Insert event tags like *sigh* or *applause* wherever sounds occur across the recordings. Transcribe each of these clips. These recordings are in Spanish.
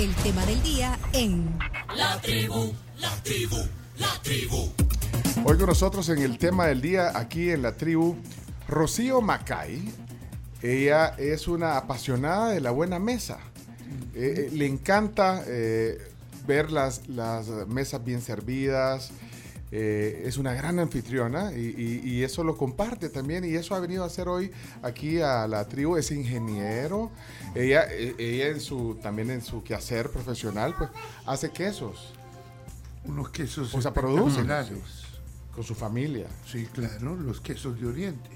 el tema del día en La tribu, la tribu, la tribu. Hoy con nosotros en el tema del día, aquí en la tribu, Rocío Macay. Ella es una apasionada de la buena mesa. Eh, eh, le encanta eh, ver las, las mesas bien servidas. Eh, es una gran anfitriona y, y- y eso lo comparte también y eso ha venido a hacer hoy aquí a la tribu. Es ingeniero. Ella, eh, ella en su, también en su quehacer profesional pues hace quesos Unos quesos O sea, produce. espectaculares. con su familia. Sí, claro, los quesos de Oriente.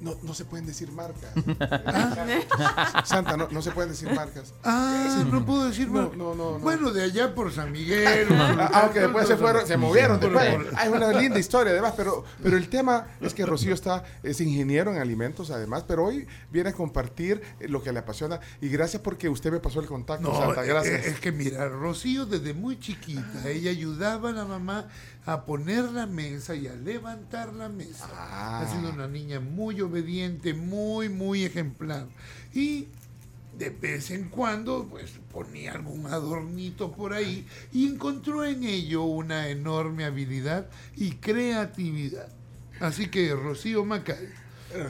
No, no se pueden decir marcas. *laughs* Santa, no, no se pueden decir marcas. Ah, no puedo decir No, no, no, no. Bueno, de allá por San Miguel. Ah, Aunque después se fueron, se movieron después. Hay una linda historia además, pero, pero el tema es que Rocío está, es ingeniero en alimentos además, pero hoy viene a compartir eh, lo que le apasiona y gracias porque usted me pasó el contacto, No, Santa, gracias. eh, es que mira, Rocío desde muy chiquita, ella ayudaba a la mamá a poner la mesa y a levantar la mesa. Ah. Ha sido una niña muy obediente, muy, muy ejemplar. Y de vez en cuando, pues ponía algún adornito por ahí y encontró en ello una enorme habilidad y creatividad. Así que Rocío Macay,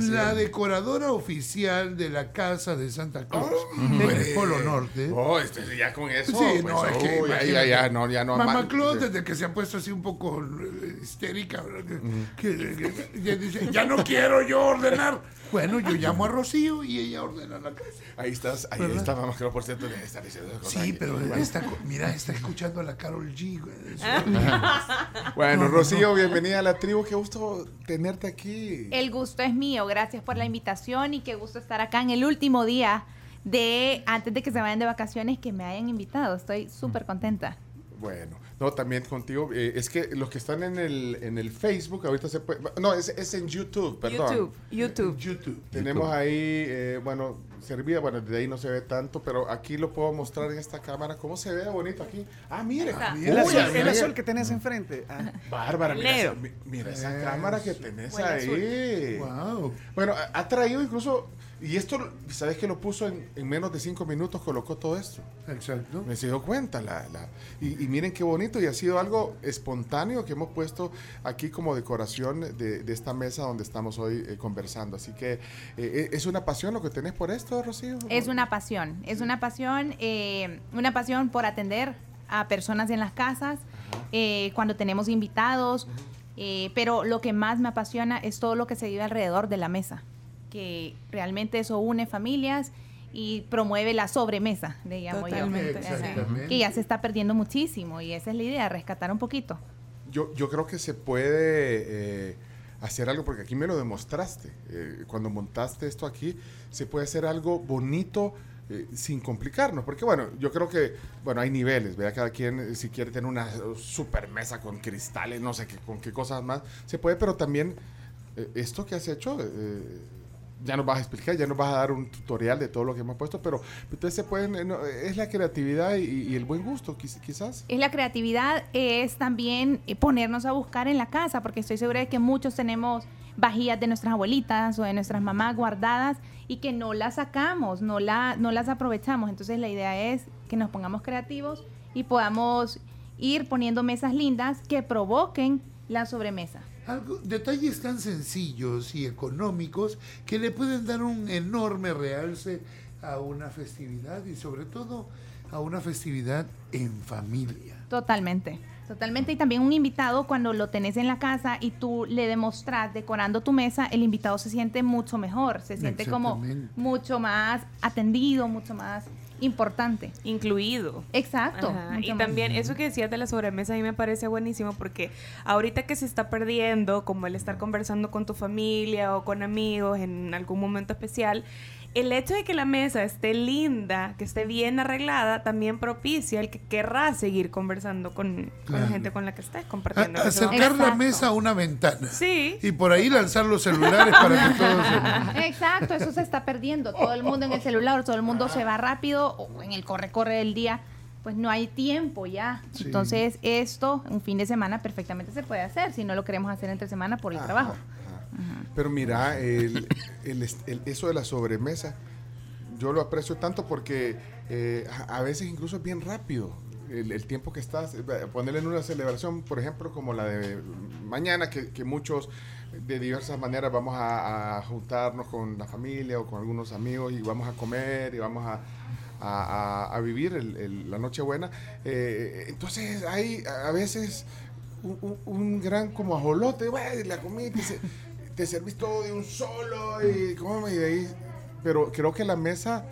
la decoradora oficial de la Casa de Santa Cruz, en el Polo Norte. Oh, este, ya con eso. Sí, pues, no, es que oh, ya, ya, ya, no, ya no. Mamá ma- Claude, desde que se ha puesto así un poco eh, histérica, ¿verdad? que, que- que- ya dice, ya no quiero yo ordenar. Bueno, yo llamo a Rocío y ella ordena la casa. Ahí estás, ahí ¿Verdad? está mamá, Claude, por cierto, le está diciendo Sí, pero está, mira, está escuchando a la Carol G. güey. Bueno, No, no, Rocío, bienvenida a la tribu, qué gusto tenerte aquí. El gusto es mío, gracias por la invitación y qué gusto estar acá en el último día de antes de que se vayan de vacaciones que me hayan invitado. Estoy súper contenta. Bueno, no, también contigo. eh, es que los que están en el, en el Facebook, ahorita se puede. No, es, es en YouTube, perdón. YouTube, YouTube. YouTube. Tenemos ahí, eh, bueno, servida, bueno, desde ahí no se ve tanto, pero aquí lo puedo mostrar en esta cámara. ¿Cómo se ve bonito aquí? Ah, mire. El azul, el mire. azul que tenés enfrente. Ah. *laughs* Bárbara, mira, mira esa cámara que tenés ahí. Wow. Bueno, ha traído incluso, y esto, ¿sabes que lo puso en, en menos de cinco minutos? Colocó todo esto. Exacto. Me se dio cuenta. La, la- y, y miren qué bonito, y ha sido algo espontáneo que hemos puesto aquí como decoración de, de esta mesa donde estamos hoy eh, conversando. Así que eh, ¿es una pasión lo que tenés por esto, Rocío? Es una pasión, es una pasión, eh, una pasión por atender a personas en las casas, eh, cuando tenemos invitados, eh, pero lo que más me apasiona es todo lo que se vive alrededor de la mesa, que realmente eso une familias y promueve la sobremesa, le llamo Totalmente. yo. Exactamente. Que ya se está perdiendo muchísimo y esa es la idea, rescatar un poquito. Yo, yo creo que se puede eh, hacer algo, porque aquí me lo demostraste. eh, cuando montaste esto aquí, se puede hacer algo bonito eh, sin complicarnos. Porque bueno, yo creo que, bueno, hay niveles, ¿verdad? Cada quien, si quiere tener una super mesa con cristales, no sé qué, con qué cosas más, se puede, pero también eh, esto que has hecho... ya nos vas a explicar, ya nos vas a dar un tutorial de todo lo que hemos puesto, pero ustedes se pueden, eh, no, es la creatividad y, el buen gusto, quiz- quizás. Es la creatividad, es también eh, ponernos a buscar en la casa, porque estoy segura de que muchos tenemos vajillas de nuestras abuelitas o de nuestras mamás guardadas y que no las sacamos, no, la, no las aprovechamos. Entonces la idea es que nos pongamos creativos y podamos ir poniendo mesas lindas que provoquen la sobremesa. Algo- detalles tan sencillos y económicos que le pueden dar un enorme realce a una festividad y sobre todo a una festividad en familia. Totalmente, totalmente. Y también un invitado, cuando lo tenés en la casa y tú le demostras decorando tu mesa, el invitado se siente mucho mejor, se siente como mucho más atendido, mucho más importante. incluido. Exacto. Y también eso que decías de la sobremesa a mí me parece buenísimo porque ahorita que se está perdiendo, como el estar conversando con tu familia o con amigos en algún momento especial, el hecho de que la mesa esté linda, que esté bien arreglada, también propicia el que querrá seguir conversando con, con Claro. la gente con la que estés compartiendo. acercar la mesa a una ventana. Sí. Y por ahí lanzar los celulares para que todos se... *laughs* Exacto, eso se está perdiendo. Todo el mundo en el celular, todo el mundo se va rápido o en el corre-corre del día. Pues no hay tiempo ya. Sí. Entonces, esto, un fin de semana, perfectamente se puede hacer si no lo queremos hacer entre semana por el Ajá, trabajo. Pero mira, eso de la sobremesa, yo lo aprecio tanto porque eh, a, veces incluso es bien rápido. El, tiempo que estás, eh, ponerle en una celebración, por ejemplo, como la de mañana, que, muchos de diversas maneras vamos a, juntarnos con la familia o con algunos amigos y vamos a comer y vamos a, vivir la Nochebuena. Eh, entonces hay a veces un, gran como ajolote, la comida, te, se- te servís todo de un solo y, ¿cómo me- ahí? Pero creo que la mesa,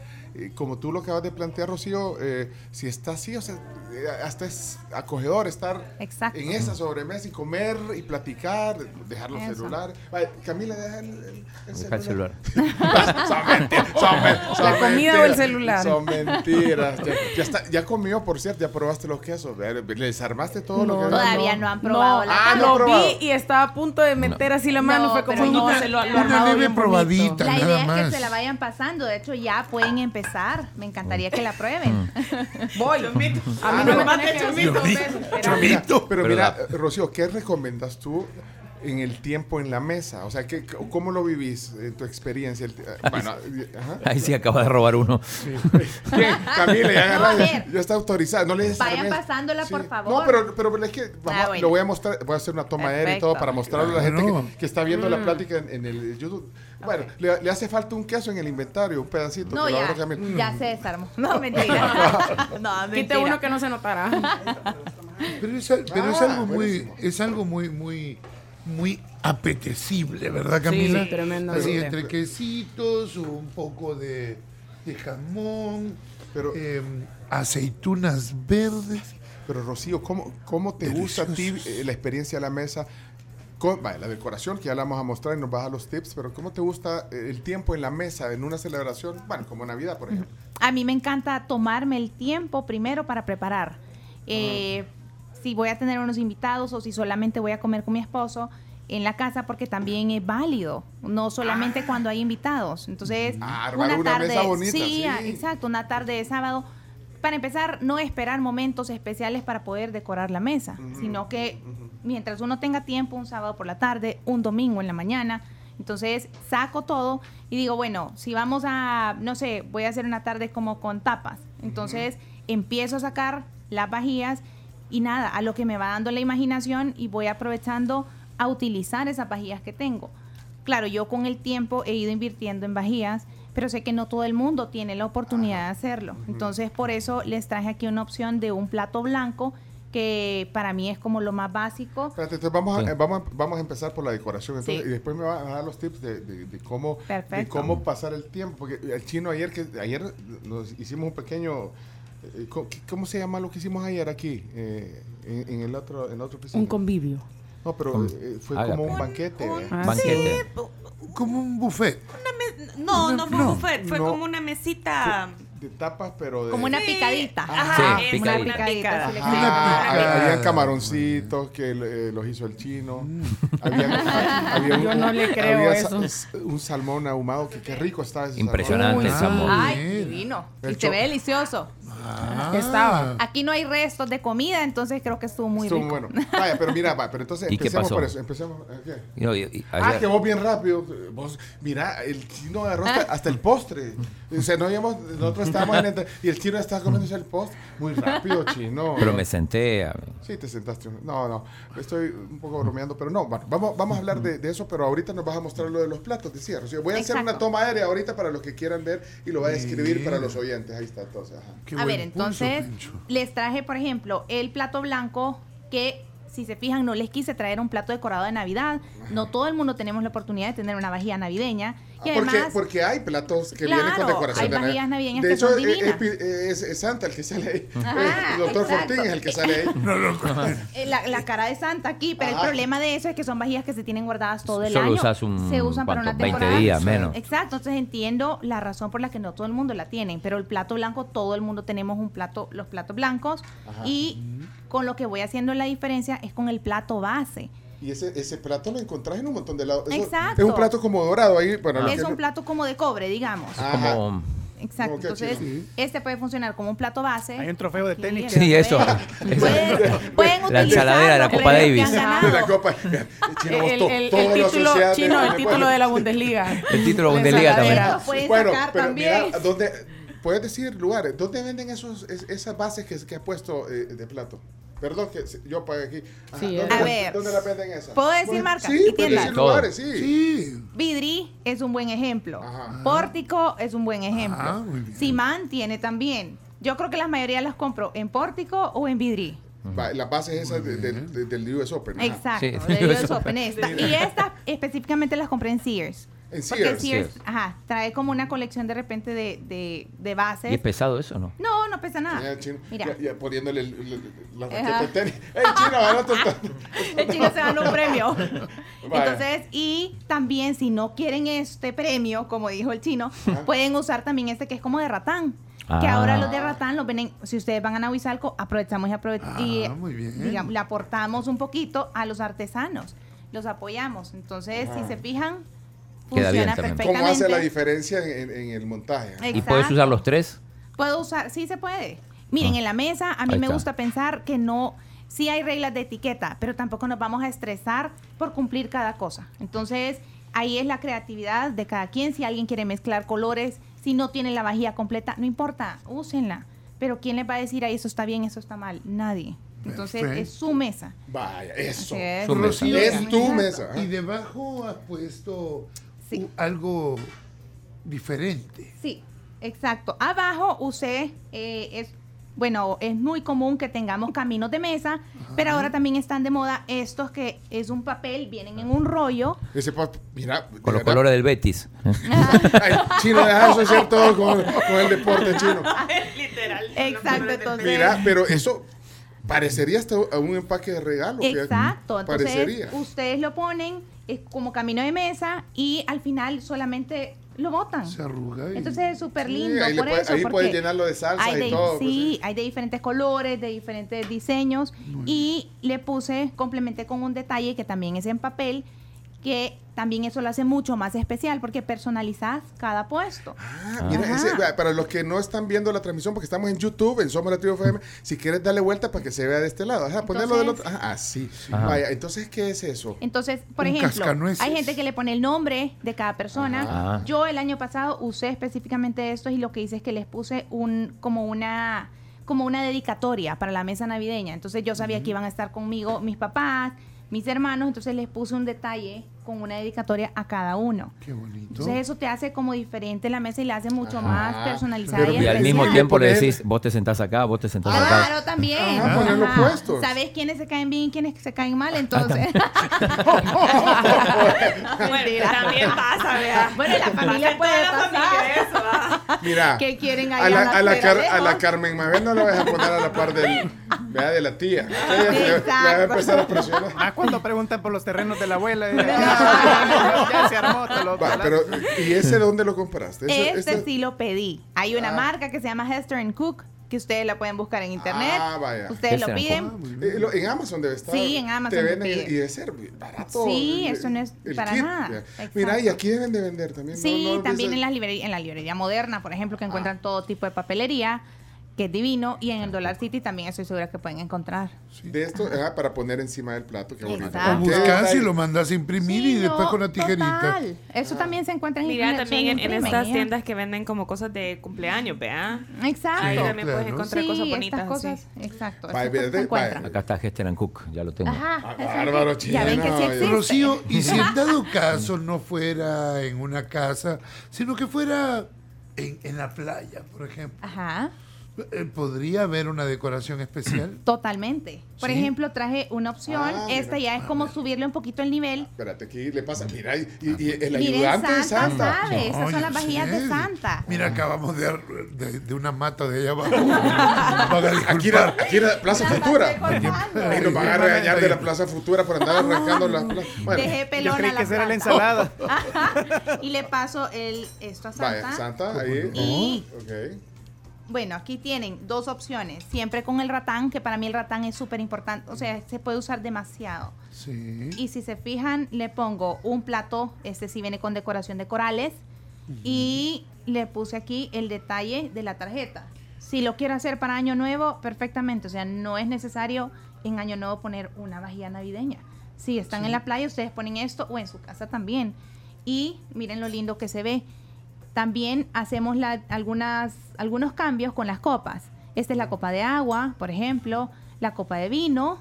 como tú lo acabas de plantear, Rocío, eh, si está así, o sea, eh, hasta es acogedor estar Exacto. en esa sobremesa y comer y platicar, dejar los Eso. celulares. Vaya, Camila, deja el, el- el Deja el celular. *laughs* son mentiras. Son, men- son ¿La comida o el mentiras, celular? Son mentiras. Ya, ya está, ya comió, por cierto, ya probaste los quesos. ¿Les armaste todo lo que había? Todavía no han probado la Ah, no lo probado. vi y estaba a punto de meter así la mano. No, fue como, pero no, se lo, lo una armado leve bien bonito. probadita. La nada idea es más. que se la vayan pasando. De hecho, ya pueden empezar. Me encantaría que la prueben. *laughs* Voy. A mí Ah, no me mate chomito. Chomito. Pero mira, Rocío, ¿qué recomiendas tú en el tiempo en la mesa? O sea, ¿qué, ¿cómo lo vivís en tu experiencia? El ti- bueno, ajá. Ahí sí acaba de robar uno. ¿Quién? Camila, ya, agarra, está autorizada. No le Vayan pasándola, por favor. No, pero, pero es que vamos, Ah, bueno. lo voy a mostrar, voy a hacer una toma aérea y todo para mostrarle a la gente que, que está viendo Mm. la plática en, en el YouTube. Bueno, le, le hace falta un queso en el inventario, un pedacito. No, ya, ya se desarmó. No, *laughs* mentira. *laughs* no, Quite mentira. uno que no se notará. Pero es, pero es Ah, algo muy, buenísimo. es algo muy, muy, muy apetecible, ¿verdad, Camila? Sí, tremendamente. Así entre quesitos, un poco de, de jamón, Pero- em, aceitunas verdes. Pero Rocío, ¿cómo, cómo te gusta a ti eh, la experiencia de la mesa? Con, vaya, la decoración, que ya la vamos a mostrar y nos vas a los tips, pero ¿cómo te gusta eh, el tiempo en la mesa en una celebración? Bueno, como Navidad, por ejemplo. A mí me encanta tomarme el tiempo primero para preparar. Eh, Si voy a tener unos invitados o si solamente voy a comer con mi esposo en la casa, porque también es válido, no solamente cuando hay invitados. Entonces, Ah, armar una mesa bonita, sí. ah, exacto, una tarde de sábado. Para empezar, no esperar momentos especiales para poder decorar la mesa, sino que mientras uno tenga tiempo, un sábado por la tarde, un domingo en la mañana, entonces saco todo y digo, bueno, si vamos a, no sé, voy a hacer una tarde como con tapas, entonces empiezo a sacar las vajillas y nada, a lo que me va dando la imaginación y voy aprovechando a utilizar esas vajillas que tengo. Claro, yo con el tiempo he ido invirtiendo en vajillas, pero sé que no todo el mundo tiene la oportunidad de hacerlo. Entonces, por eso les traje aquí una opción de un plato blanco que para mí es como lo más básico. Espérate, entonces vamos, a, Sí. eh, vamos, a, vamos a empezar por la decoración entonces, Sí. y después me va a dar los tips de, de- de cómo, de cómo pasar el tiempo. Porque el chino ayer, que ayer nos hicimos un pequeño... eh, ¿cómo, se llama lo que hicimos ayer aquí? eh, en, en el otro, en oficina? Un convivio. No, pero Un- eh, fue Haga. como un banquete. ¿eh? Ah, Banquete. Como un buffet. No, no fue No, un buffet, fue no. como una mesita. De tapas, pero de... Como una Sí. picadita. Ajá, Sí, picadita. una sí le Ah, habían camaroncitos que eh, los hizo el chino. *laughs* Había, un, Yo no le creo había eso. sa- un salmón ahumado que qué rico estaba ese Impresionante el Uy, salmón. ah. Ay, divino. El Y se ve delicioso. Ah. Estaba. Aquí no hay restos de comida, entonces creo que estuvo muy Estuvo rico. bueno. Vaya, pero mira, va, pero entonces ¿Y qué empecemos pasó? por eso. Empecemos. ¿eh, ¿qué? No, y- y Ah, que vos bien rápido. Vos, mira, el chino agarró hasta, hasta el postre. O sea, no habíamos, nosotros estábamos en el, y el chino estaba comiéndose el postre. Muy rápido, chino. pero me senté. a- Sí, te sentaste. No, no, estoy un poco bromeando, pero no, bueno, vamos, vamos a hablar de, de eso, pero ahorita nos vas a mostrar lo de los platos, decía Rocío. Voy a hacer una toma aérea ahorita para los que quieran ver y lo voy a escribir para los oyentes. Ahí está, entonces. Ajá. Qué a ver, entonces les traje, por ejemplo, el plato blanco que, si se fijan, no les quise traer un plato decorado de Navidad. No todo el mundo tenemos la oportunidad de tener una vajilla navideña. Y porque, además, porque hay platos que Claro, vienen con decoración hay de Navidad. vajillas navideñas De que hecho, son eh, divinas. eh, es, es Santa el que sale ahí. Ajá, Eh, el doctor exacto. Fortín es el que sale ahí. *laughs* eh, la, la cara de Santa aquí, pero Ajá. el problema de eso es que son vajillas que se tienen guardadas todo el Solo año. usas un- se usan para una 20 temporada. días, menos. Exacto, entonces entiendo la razón por la que no todo el mundo la tienen, pero el plato blanco, todo el mundo tenemos un plato, los platos blancos y con lo que voy haciendo la diferencia es con el plato base. Y ese, ese plato lo encontrás en un montón de lados. Eso Exacto. Es un plato como dorado ahí. Bueno, es un plato como de cobre, digamos. Ajá. como Exacto. Entonces, chido. este puede funcionar como un plato base. Hay un trofeo de tenis. que- Sí, la *laughs* eso. Pueden, pueden La ensaladera de la utilizar Copa Davis. la *laughs* copa. Chino, El, título asociaste chino, con el título de la Bundesliga. El título de La Bundesliga también. pueden Bueno, sacar pero también. mira, ¿dónde, puedes decir lugares, ¿dónde venden esos, es- esas bases que, que has puesto eh, de plato? Perdón, que yo pagué aquí. Ajá, Sí, ¿dónde, A ver. ¿Dónde la venden esas? ¿Puedo decir marcas Sí, y puedes tiendas? decir lugares, sí. Sí. Vidri es un buen ejemplo. Ajá. Pórtico es un buen ejemplo. Ah, muy bien. Simán tiene también. Yo creo que la mayoría las compro en Pórtico o en Vidri. Las bases esas de- de- de- del US Open. ajá. Exacto, Sí, de yo US Open esta. Y estas específicamente las compré en Sears. En Porque Sears. Sears, Sears. ajá, trae como una colección de repente de, de, de bases. ¿Y es pesado eso o no? No, no pesa Ya, nada. chino, Mira, ya, ya poniéndole la raqueta de tenis. *laughs* *laughs* El chino se ganó un premio. *laughs* Vaya. Entonces, y también si no quieren este premio, como dijo el chino, pueden usar también este que es como de ratán. Que Ah. ahora los de ratán los venden, si ustedes van a Nahuizalco, aprovechamos y, aprove- Ah, y muy bien. digamos, le aportamos un poquito a los artesanos, los apoyamos. Entonces, si se fijan, Queda bien funciona también. perfectamente. ¿Cómo hace la diferencia en, en- en el montaje? ¿Y puedes usar los tres? Puedo usar, sí se puede. Miren, Ah. en la mesa a mí me está. gusta pensar que no, sí hay reglas de etiqueta, pero tampoco nos vamos a estresar por cumplir cada cosa. Entonces, ahí es la creatividad de cada quien. Si alguien quiere mezclar colores, si no tiene la vajilla completa, no importa, úsenla. Pero ¿quién les va a decir, ahí eso está bien, eso está mal? Nadie. Entonces, Perfecto. es su mesa. Vaya, eso. Es. Su mesa. Rocío, Es tu mesa. Y debajo has puesto Sí. algo diferente. Sí, exacto. Abajo usé, eh, es, bueno, es muy común que tengamos caminos de mesa, pero ahora también están de moda estos que es un papel, vienen en un rollo. Ese pa- mira, Con los colores del Betis. *laughs* Ay, chino, deja de asociar todo con, con el deporte chino. *laughs* Literal. Exacto, entonces. Mira, pero eso parecería hasta un empaque de regalo. Exacto, entonces Parecería. ustedes lo ponen es como camino de mesa y al final solamente lo botan. Se arruga. y- Entonces es súper Sí, lindo ahí por puede- eso. ahí puedes llenarlo de salsa y de- todo, pues, Sí, sí. hay de diferentes colores, de diferentes diseños. Y le puse, complementé con un detalle que también es en papel, que también eso lo hace mucho más especial porque personalizás cada puesto. Ah, mira, ese- para los que no están viendo la transmisión, porque estamos en YouTube, en Somos la Tribu FM, si quieres darle vuelta para que se vea de este lado, ajá, ponerlo del otro. Ajá, así. Ajá. Vaya, entonces, ¿qué es eso? Entonces, por Un ejemplo, cascanueces. hay gente que le pone el nombre de cada persona. Ajá. Yo el año pasado usé específicamente estos y lo que hice es que les puse un como una como una dedicatoria para la mesa navideña. Entonces yo sabía que iban a estar conmigo mis papás, mis hermanos, entonces les puse un detalle con una dedicatoria a cada uno. Qué bonito. Entonces eso te hace como diferente la mesa y la hace mucho Ajá. más personalizada Pero y, Y al mismo tiempo le decís, vos te sentás acá, vos te sentás acá. Claro, también. Ajá, puesto. ¿Sabes quiénes se caen bien y quiénes se caen Ah, mal? Entonces. *laughs* Bueno, también pasa, vea. Bueno, la familia Pasa puede pasar. familia eso. Mira, *laughs* que quieren a la, a, la Car- a la. Carmen Mabel no la vas a poner a la par del, de la tía. *laughs* Ella le- le va a Exacto. empezar a presionar. Ah, cuando preguntan por los terrenos de la abuela. Ya, ya, ya se armó. te lo- Va, pero, ¿y ese dónde lo compraste? Ese- Este sí lo pedí. Hay una Ah. marca que se llama Hester Cook, que ustedes la pueden buscar en internet. Ah, vaya. Ustedes lo piden. Eh, lo- en Amazon debe estar. Sí, en Amazon Te venden y debe ser barato. Sí, el- eso no es para kit, nada. Mira, y aquí deben de vender también. ¿no? Sí, No, también dice- en, las librería- en la librería moderna, por ejemplo, que encuentran todo tipo de papelería, que es divino. Y en el Dollar City también estoy segura que pueden encontrar. De esto, ajá, para poner encima del plato. Qué bonito. Exacto. O Qué buscas y lo mandas a imprimir Sí, y después no, con la tijerita. total. Eso también se encuentra en Mira, también en, en estas tiendas que venden como cosas de cumpleaños, vea. Exacto. Ahí Sí, también claro. puedes encontrar Sí, cosas bonitas. estas así. cosas, exacto. Estas cosas se vaya, encuentran. Acá está Hester and Cook, ya lo tengo. Ajá. Ah, sí. bárbaro, sí chino. Rocío, y si en *laughs* dado caso no fuera en una casa, sino que fuera en, en la playa, por ejemplo, Ajá. Eh, ¿podría haber una decoración especial? *clears throat* Totalmente. Por Sí. ejemplo, traje una opción. Ah, Esta mira. ya es como subirle un poquito el nivel. Espérate, aquí le pasa. Mira, y, y- y el Miren, ayudante de Santa, Santa. sabe. Estas No, son las yo vajillas de sé. Santa. Mira, acabamos de, de, de una mata de allá abajo. *laughs* Aquí era, aquí era Plaza Futura. cortando. Y nos van a regañar de la Plaza Futura por andar arrancando las plazas. Bueno, Dejé Yo pelona creí la que era la ensalada. Ajá. *laughs* Y le paso el, esto a Santa. vaya, Santa, ahí. Y Ok. Bueno, aquí tienen dos opciones. Siempre con el ratán, que para mí el ratán es súper importante. O sea, se puede usar demasiado. Sí. Y si se fijan, le pongo un plato, este sí viene con decoración de corales. Y le puse aquí el detalle de la tarjeta. Si lo quiero hacer para Año Nuevo, perfectamente. O sea, no es necesario en Año Nuevo poner una vajilla navideña. Si están en la playa, ustedes ponen esto o en su casa también. Y miren lo lindo que se ve. También hacemos la- algunas, algunos cambios con las copas. Esta es la copa de agua, por ejemplo, la copa de vino.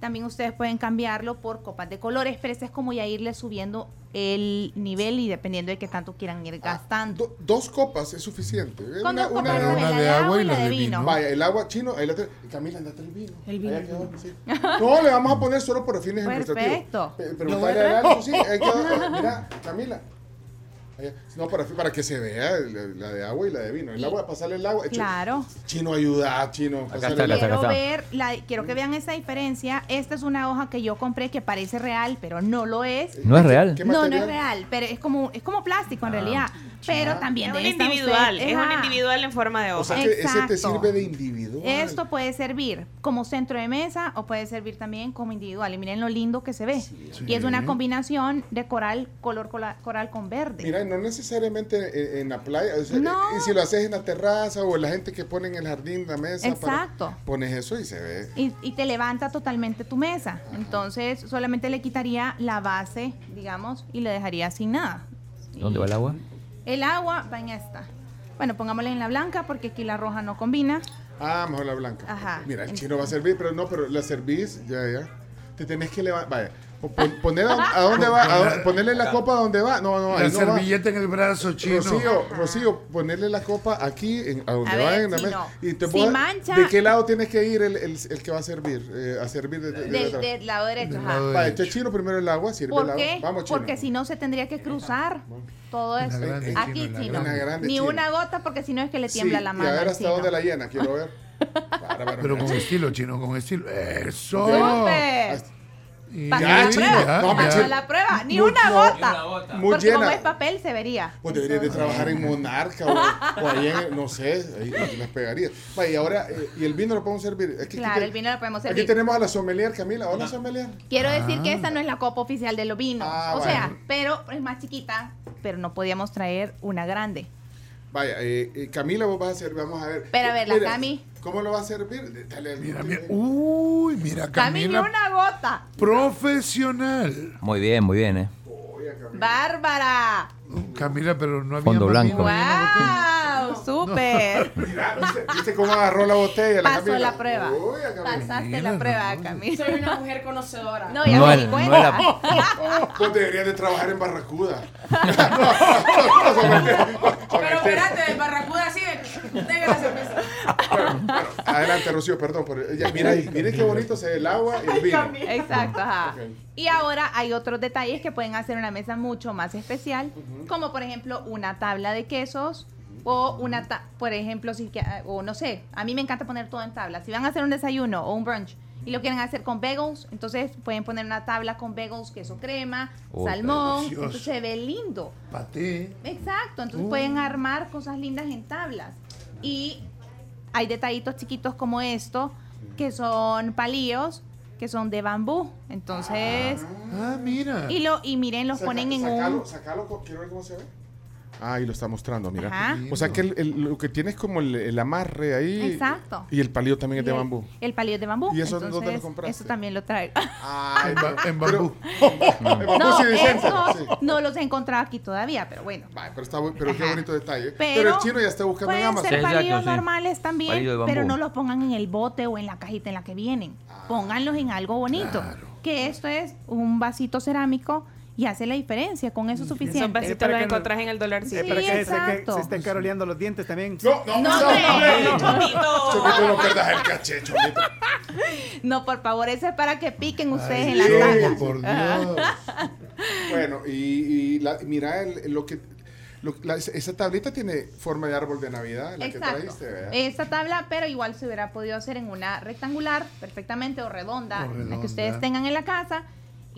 También ustedes pueden cambiarlo por copas de colores, pero este es como ya irle subiendo el nivel y dependiendo de qué tanto quieran ir gastando. Do- dos copas es suficiente. Con dos copas, una la de agua y la de vino. vino. Vaya, el agua chino, ahí la te- Camila, andate el vino. El vino, quedó, sí. *laughs* No, le vamos a poner solo por fines Perfecto. demostrativos. Pe- Preguntarle a. *laughs* Mira, Camila. No, para, para que se vea la, de agua y la de vino. El Y- agua, pasarle el agua. Claro. Chino, ayuda, chino. Acá pasarle está, el agua. Quiero ver, la, quiero que vean esa diferencia. Esta es una hoja que yo compré que parece real, pero no lo es. No es real. ¿Qué No, no es real, pero es como, es como plástico en realidad. Pero también Es de un esta individual, usted- es un individual en forma de O hoja. sea que ese te sirve de individual. Esto puede servir como centro de mesa o puede servir también como individual. Y miren lo lindo que se ve. Y es una combinación de coral, color cola- coral con verde. Mira, no necesariamente en, en la playa. o sea, No. Y si lo haces en la terraza o la gente que pone en el jardín la mesa. para- Exacto. pones eso y se ve. y, y te levanta totalmente tu mesa. Entonces solamente le quitaría la base, digamos, y le dejaría sin nada. ¿Dónde va el agua? El agua va en esta. Bueno, pongámosle en la blanca porque aquí la roja no combina. Ah, mejor la blanca. Ajá. Mira, el chino va a servir, pero no, pero la servís, ya, ya. Te tenés que levantar. Vaya. O pon- poner a, a dónde va, a ponerle la copa a dónde va. No, no, La no va. servilleta en el brazo, chino. Rocío, Rocío, ponerle la copa aquí, en, a donde A va ver, en la mesa. Y te si puedo- mancha- ¿De qué lado tienes que ir el, el, el que va a servir? Eh, a servir de, de- de Del, lado derecho. Del ajá. lado echa chino primero el agua, sirve el ¿Por agua. qué? Vamos, chino. Porque si no se tendría que cruzar todo eso. grande, Aquí, chino, chino. Ni chino. una gota porque si no es que le tiembla Sí, la y mano. a ver hasta chino. dónde la llena, quiero ver. *laughs* Pero con estilo, chino, con estilo. Eso. Ya, la chino. prueba. No, chino. la prueba. Ni Muy- una no, gota. Muy porque como es papel se vería. Pues deberías de trabajar en Monarca o, o ahí en, no sé, ahí las pegarías. Y ahora, eh, ¿y el vino lo podemos servir? Es que aquí Claro, el vino lo podemos Aquí servir. tenemos a la sommelier Camila. Hola, sommelier. Quiero decir que esta no es la copa oficial de los vinos. Ah, o bueno. sea, pero es más chiquita, pero no podíamos traer una grande. Vaya, eh, eh, Camila, vos vas a servir, vamos a ver. Pero a ver, la Mira, Cami. ¿Cómo lo va a servir? Dale al Mira, mira. eh. Uy, mira, Cami, ni Camila. una gota. Profesional. Muy bien, muy bien, ¿eh? Bárbara. Camila, pero no había Fondo blanco. ¡Wow! ¡Súper! Mira, ¿viste, viste cómo agarró la botella? la Pasó Camila? la prueba. Uy, a Camila. Pasaste Mira, la prueba, no. Cami. Soy una mujer conocedora. No, ya No me el- di no cuenta. era- Vos deberías de trabajar en Barracuda. Pero espérate, el barracuda así de. La cerveza. Adelante, Rocío, perdón. Por, ya, mira, mire qué bonito se ve el agua y el vino. Exacto, ajá. Ok. Y ahora hay otros detalles que pueden hacer una mesa mucho más especial, como por ejemplo una tabla de quesos o una, ta- por ejemplo, si o no sé, a mí me encanta poner todo en tabla. Si van a hacer un desayuno o un brunch y lo quieren hacer con bagels, entonces pueden poner una tabla con bagels, queso crema, Oh, salmón, entonces se ve lindo. Paté. Exacto, entonces Uh. pueden armar cosas lindas en tablas. Y hay detallitos chiquitos como esto, que son palillos, que son de bambú. Entonces, Ah, mira. y lo y miren, los Saca- ponen en sacalo, un... sacalo, quiero ver cómo se ve. Ah, ahí lo está mostrando, mira. Ajá. O sea que el- el- lo que tiene es como el, el amarre ahí. Exacto. Y el palillo también es de y el- bambú. El palillo es de bambú. ¿Y eso dónde lo entonces, compraste? Eso también lo traigo. Ay, En, ba- en bambú. *laughs* Bambú no, sí, Vicente. esos Sí. no los he encontrado aquí todavía, pero bueno. Vale, pero, está, pero qué bonito detalle. Pero, Pero, el chino ya está buscando en Pueden Amazon. ser Sí, exacto, palillos sí. normales también, bambú. pero no los pongan en el bote o en la cajita en la que vienen. Ah. Pónganlos en algo bonito. Que esto es un vasito cerámico y hace la diferencia. Con eso es Esos suficiente. vasitos para los que encontrás en el dólar. Sí, que se, que estén caroleando los dientes también. No, no, No, no, no, no, perdas el caché. *laughs* No, por favor, eso es para que piquen ustedes Ay, en por Dios. Bueno, y, y la- mira el- lo que... lo- la- esa tablita tiene forma de árbol de Navidad, la que Exacto. trajiste, ¿verdad? Esta tabla, pero igual se hubiera podido hacer en una rectangular perfectamente o redonda, O la redonda. que ustedes tengan en la casa.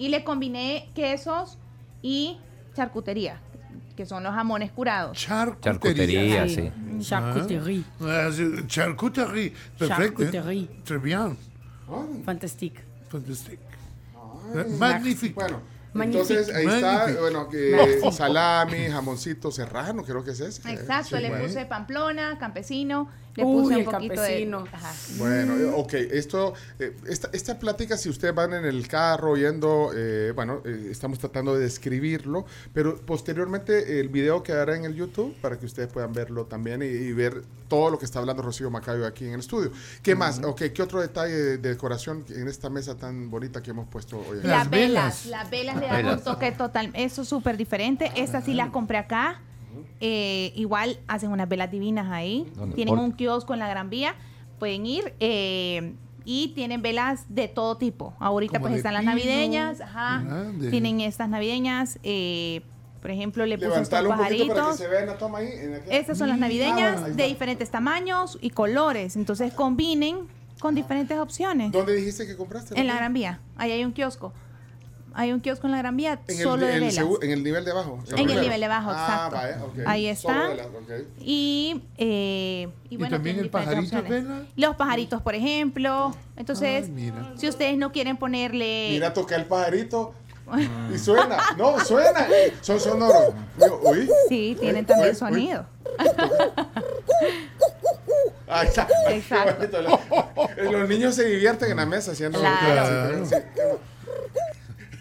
Y le combiné quesos y charcutería, que son los jamones curados. Charcutería, sí. Charcuterie. Ah, sí, Charcuterie. Perfecto. ¿eh? Charcuterie. Très bien. Ay, Fantastique. Fantastic. ay. Magnífico. Bueno, Entonces ahí está, Magnífico. bueno, que salami, jamoncito serrano, creo que es ese. Exacto, Sí, le bueno. puse pamplona, campesino, le Uy, puse un el poquito campesino. de... Ajá. Bueno, eh, ok, esto, eh, esta, esta plática, si ustedes van en el carro oyendo, eh, bueno, eh, estamos tratando de describirlo, pero posteriormente el video quedará en el YouTube para que ustedes puedan verlo también y, y ver todo lo que está hablando Rocío Macayo aquí en el estudio. ¿Qué más? Ok, ¿qué otro detalle de decoración en esta mesa tan bonita que hemos puesto hoy? aquí? Las Las velas. velas, las velas le dan un toque total, eso es súper diferente. Estas sí las compré acá. Eh, igual hacen unas velas divinas ahí. ¿Dónde? Tienen Por- un kiosco en la Gran Vía, pueden ir. eh, y tienen velas de todo tipo. Ahorita Como pues están las navideñas, ajá. de- Tienen estas navideñas. eh, por ejemplo, le puse estos pajaritos. se vea en la toma ahí. en aquel. Estas son las Ah, navideñas de diferentes tamaños y colores. Entonces combinen con diferentes opciones. ¿Dónde dijiste que compraste? En la Gran Vía. Ahí hay un kiosco. Hay un kiosco en la Gran Vía En el, solo de el velas. en el nivel de abajo. En el nivel de abajo, Ah, exacto. vaya. Ahí está. velas. Y, eh, y ¿Y bueno, también el pajarito vela? Los pajaritos, por ejemplo. Entonces, Ay, si ustedes no quieren ponerle... Mira, toca el pajarito y *laughs* suena. No, suena. Son sonoros. Digo, Uy. Sí, tienen también Uy, sonido. *laughs* Ahí está. Exacto. *laughs* Los, niños se divierten en la mesa haciendo. Claro. Sí.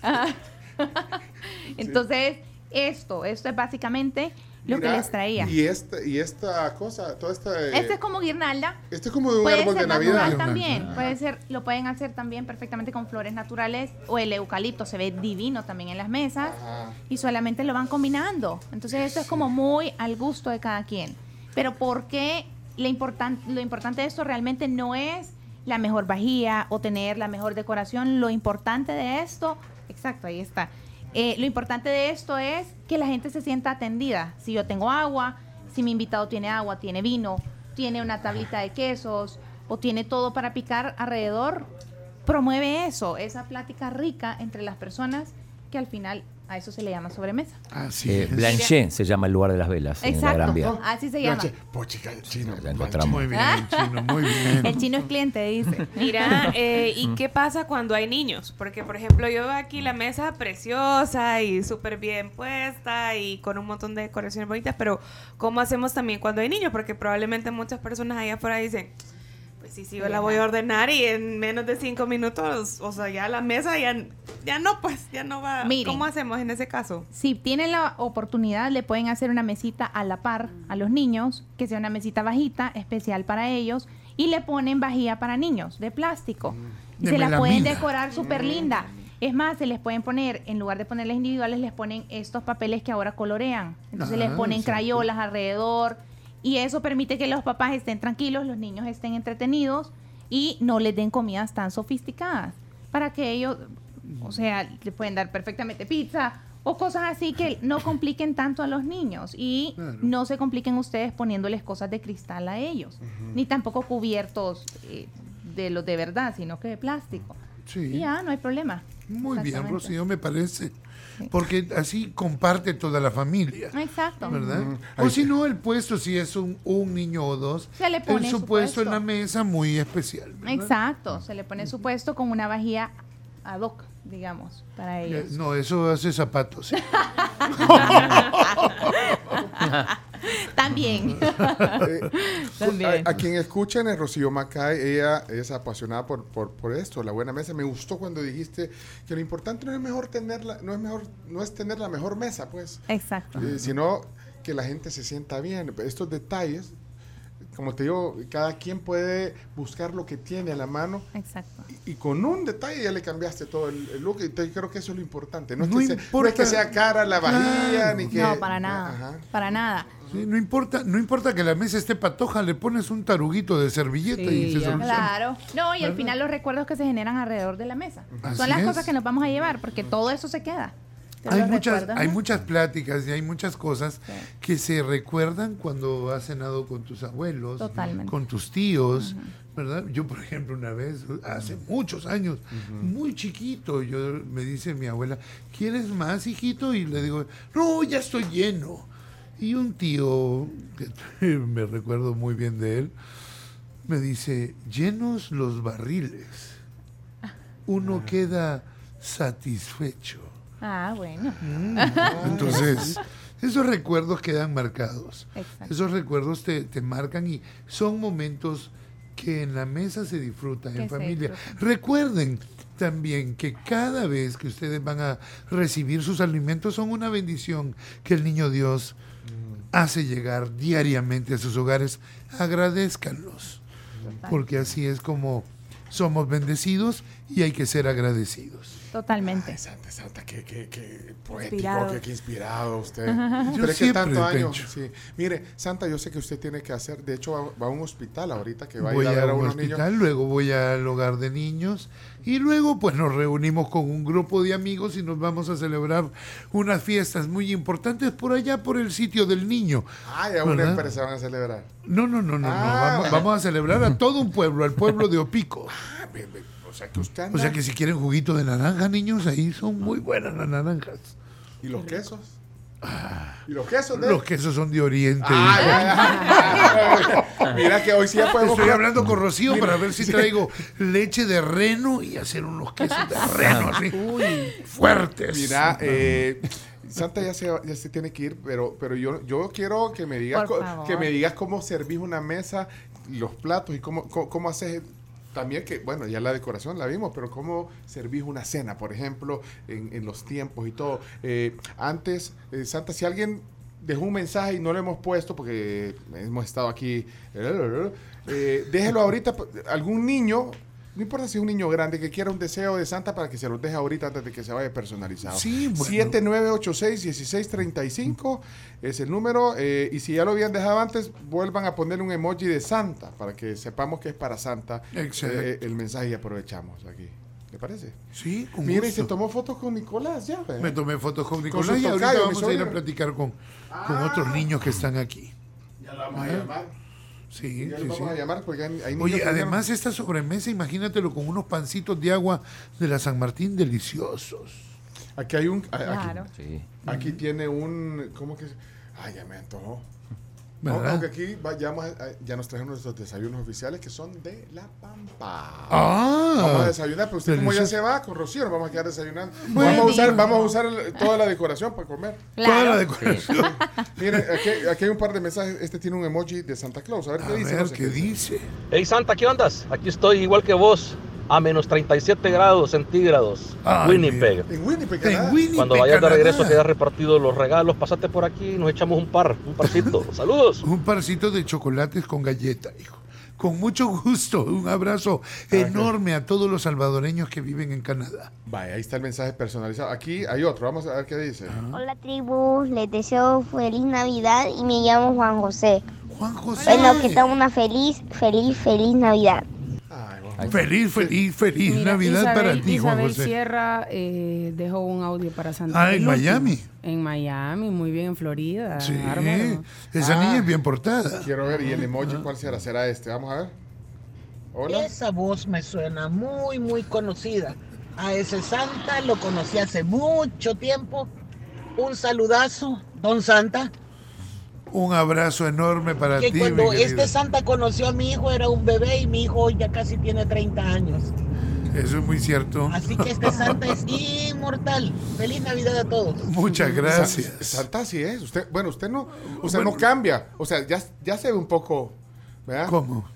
*laughs* Entonces, esto, esto es básicamente lo Mira, que les traía. Y esta, y esta cosa, toda esta. eh, Este es como guirnalda. este es como de un Puede árbol ser de natural Navidad. también, puede ser, lo pueden hacer también perfectamente con flores naturales o el eucalipto se ve divino también en las mesas Ajá. y solamente lo van combinando. Entonces esto es como muy al gusto de cada quien. Pero ¿por qué lo, importan- lo importante de esto realmente no es la mejor vajilla o tener la mejor decoración? Lo importante de esto, exacto, ahí está. Eh, lo importante de esto es que la gente se sienta atendida. Si yo tengo agua, si mi invitado tiene agua, tiene vino, tiene una tablita de quesos o tiene todo para picar alrededor, promueve eso, esa plática rica entre las personas que al final a eso se le llama sobremesa. Así Eh, es. Blanchet se llama el lugar de las velas en la Exacto, Gran Vía. así se llama. Planche- Pochica, chino. Ya encontramos. Muy bien, chino, muy bien. El chino es cliente, dice. *laughs* Mira, eh, ¿y qué pasa cuando hay niños? Porque, por ejemplo, yo veo aquí la mesa preciosa y súper bien puesta y con un montón de decoraciones bonitas, pero ¿cómo hacemos también cuando hay niños? Porque probablemente muchas personas allá afuera dicen, pues sí, sí, yo la voy a ordenar y en menos de cinco minutos, o sea, ya la mesa ya, ya no, pues, ya no va. Miren. ¿Cómo hacemos en ese caso? Si tienen la oportunidad, le pueden hacer una mesita a la par a los niños, que sea una mesita bajita, especial para ellos, y le ponen vajilla para niños de plástico. Y De se la pueden decorar súper linda. Es más, se les pueden poner, en lugar de ponerles individuales, les ponen estos papeles que ahora colorean. Entonces les Ah, ponen exacto. crayolas alrededor. Y eso permite que los papás estén tranquilos, los niños estén entretenidos y no les den comidas tan sofisticadas. Para que ellos, o sea, le pueden dar perfectamente pizza o cosas así que no *laughs* compliquen tanto a los niños y Claro. no se compliquen ustedes poniéndoles cosas de cristal a ellos, ni tampoco cubiertos eh, de los de verdad, sino que de plástico. Sí. Y ya, no hay problema. Muy bien. Rocío, me parece. Porque así comparte toda la familia. Exacto. ¿Verdad? O si no, el puesto, si es un, un niño o dos, Se le pone su puesto en la mesa muy especial. ¿verdad? Exacto, se le pone su puesto con una vajilla ad hoc, digamos, para Ya, ellos. No, eso hace zapatos. sí. *laughs* También. Eh, *laughs* También. A, a quien escuchan es Rocío Macay, ella es apasionada por, por, por esto, la buena mesa. Me gustó cuando dijiste que lo importante no es mejor tenerla, no es mejor, no es tener la mejor mesa, pues, Exacto. eh, sino que la gente se sienta bien. Estos detalles, como te digo, cada quien puede buscar lo que tiene a la mano Exacto. y, y con un detalle ya le cambiaste todo el, el look. Y te- creo que eso es lo importante. No, es, que sea, no es importa. que sea cara la vajilla, Claro. ni que... No, para nada. Ajá. Para nada. Sí, no, importa, no importa que la mesa esté patoja, le pones un taruguito de servilleta y se soluciona. Claro. No, y al final los recuerdos que se generan alrededor de la mesa. Así Son las es. cosas que nos vamos a llevar, porque todo eso se queda. Hay muchas, hay muchas pláticas y hay muchas cosas Sí. que se recuerdan cuando has cenado con tus abuelos, Totalmente. con tus tíos, ¿verdad? Yo, por ejemplo, una vez, hace muchos años, muy chiquito, yo me dice mi abuela, ¿quieres más, hijito? Y le digo, no, ya estoy lleno. Y un tío, que *laughs* me recuerdo muy bien de él, me dice, llenos los barriles, uno queda satisfecho. Ah, bueno. *laughs* Entonces, esos recuerdos quedan marcados. Exacto. Esos recuerdos te, te marcan y son momentos que en la mesa se disfrutan en familia. Recuerden también que cada vez que ustedes van a recibir sus alimentos son una bendición que el niño Dios hace llegar diariamente a sus hogares. Agradezcanlos, porque así es como somos bendecidos y hay que ser agradecidos. Totalmente. Santa, Santa, qué, qué, qué poético, Inspirado. qué, qué inspirado usted. Yo Pero es que siempre, tanto años. Sí. Mire, Santa, yo sé que usted tiene que hacer, de hecho va, va a un hospital ahorita que va a voy ir a a, ver a un unos hospital, niños. luego voy al hogar de niños y luego pues nos reunimos con un grupo de amigos y nos vamos a celebrar unas fiestas muy importantes por allá por el sitio del niño. Ah, ya una empresa van a celebrar. No, no, no, no, no. Ah. Vamos, vamos a celebrar a todo un pueblo, al pueblo de Opico. Ah, o sea que usted anda. O sea que si quieren juguito de naranja, niños, ahí son muy buenas las naranjas. ¿Y los quesos? ¿Y los quesos? de- Los quesos son de Oriente. Ah, ya, ya. *laughs* Mira que hoy sí ya podemos. Estoy hablando con Rocío para ver si traigo *laughs* leche de reno y hacer unos quesos de reno así. *laughs* Fuertes. Mira, eh, Santa ya se, ya se tiene que ir, pero, pero yo, yo quiero que me digas que me digas cómo servís una mesa, los platos y cómo, cómo, cómo haces también que, bueno, ya la decoración la vimos, pero cómo servís una cena, por ejemplo, en, en los tiempos y todo. Eh, antes, eh, Santa, si alguien dejó un mensaje y no lo hemos puesto porque hemos estado aquí, eh, déjelo ahorita, algún niño. No importa si es un niño grande que quiera un deseo de Santa para que se los deje ahorita antes de que se vaya personalizado. Sí, bueno. 7986-1635 es el número. eh, y si ya lo habían dejado antes, vuelvan a poner un emoji de Santa para que sepamos que es para Santa eh, el mensaje y aprovechamos aquí. ¿Le parece? Sí, con Mire, y se tomó fotos con Nicolás ya. Me tomé fotos con Con Nicolás su y ahorita vamos a ir a platicar con, con otros niños que están aquí. Ya lo vamos a llamar. Sí, Ya sí, lo sí. vamos a llamar porque hay, Oye, además esta sobremesa, imagínatelo con unos pancitos de agua de la San Martín deliciosos. Aquí hay un. Aquí, Claro. Sí. aquí tiene un. ¿Cómo que? Ay, ya me antojó. ¿Verdad? Aunque aquí va- ya, vamos a- ya nos trajeron nuestros desayunos oficiales que son de La Pampa. Ah, Vamos a desayunar, pero usted como ya se va con Rocío, nos vamos a quedar desayunando. Bueno. vamos a usar, vamos a usar el- toda la decoración para comer. Toda la decoración. *laughs* Miren, aquí, aquí hay un par de mensajes. Este tiene un emoji de Santa Claus. A ver A qué dice. ver José qué Cristian. dice. Hey Santa, ¿qué ondas? Aquí estoy igual que vos, a menos 37 grados centígrados, Ay, Winnipeg. En Winnipeg, En. Winnipeg, Cuando vayas de regreso hayas repartido los regalos, pasate por aquí y nos echamos un par, un parcito. *laughs* Saludos. Un parcito de chocolates con galleta, hijo. Con mucho gusto. Un abrazo enorme a todos los salvadoreños que viven en Canadá. Vaya, ahí está el mensaje personalizado. Aquí hay otro. Vamos a ver qué dice. Hola tribu, les deseo feliz Navidad y me llamo Juan José. Juan José. Bueno, que tengan una feliz, feliz, feliz Navidad. Feliz, feliz, feliz Mira, Navidad Isabel, para ti, Juan Isabel José. Sierra eh, dejó un audio para Santa. Ah, en. Miami. En Miami, muy bien, en Florida. Sí, bárbaro. esa Ah. niña es bien portada. Quiero ver. ¿Y el emoji cuál será? ¿Será este? Vamos a ver. Hola. Esa voz me suena muy, muy conocida. A ese Santa lo conocí hace mucho tiempo. Un saludazo, don Santa. Un abrazo enorme para Que ti, cuando mi este Santa conoció a mi hijo era un bebé y mi hijo hoy ya casi tiene 30 años. Eso es muy cierto. Así que este Santa es inmortal. Feliz Navidad a todos. Muchas gracias. Sa- Santa sí es. Usted, bueno, usted no, o sea, no cambia. O sea, ya, ya se ve un poco, ¿verdad? ¿Cómo?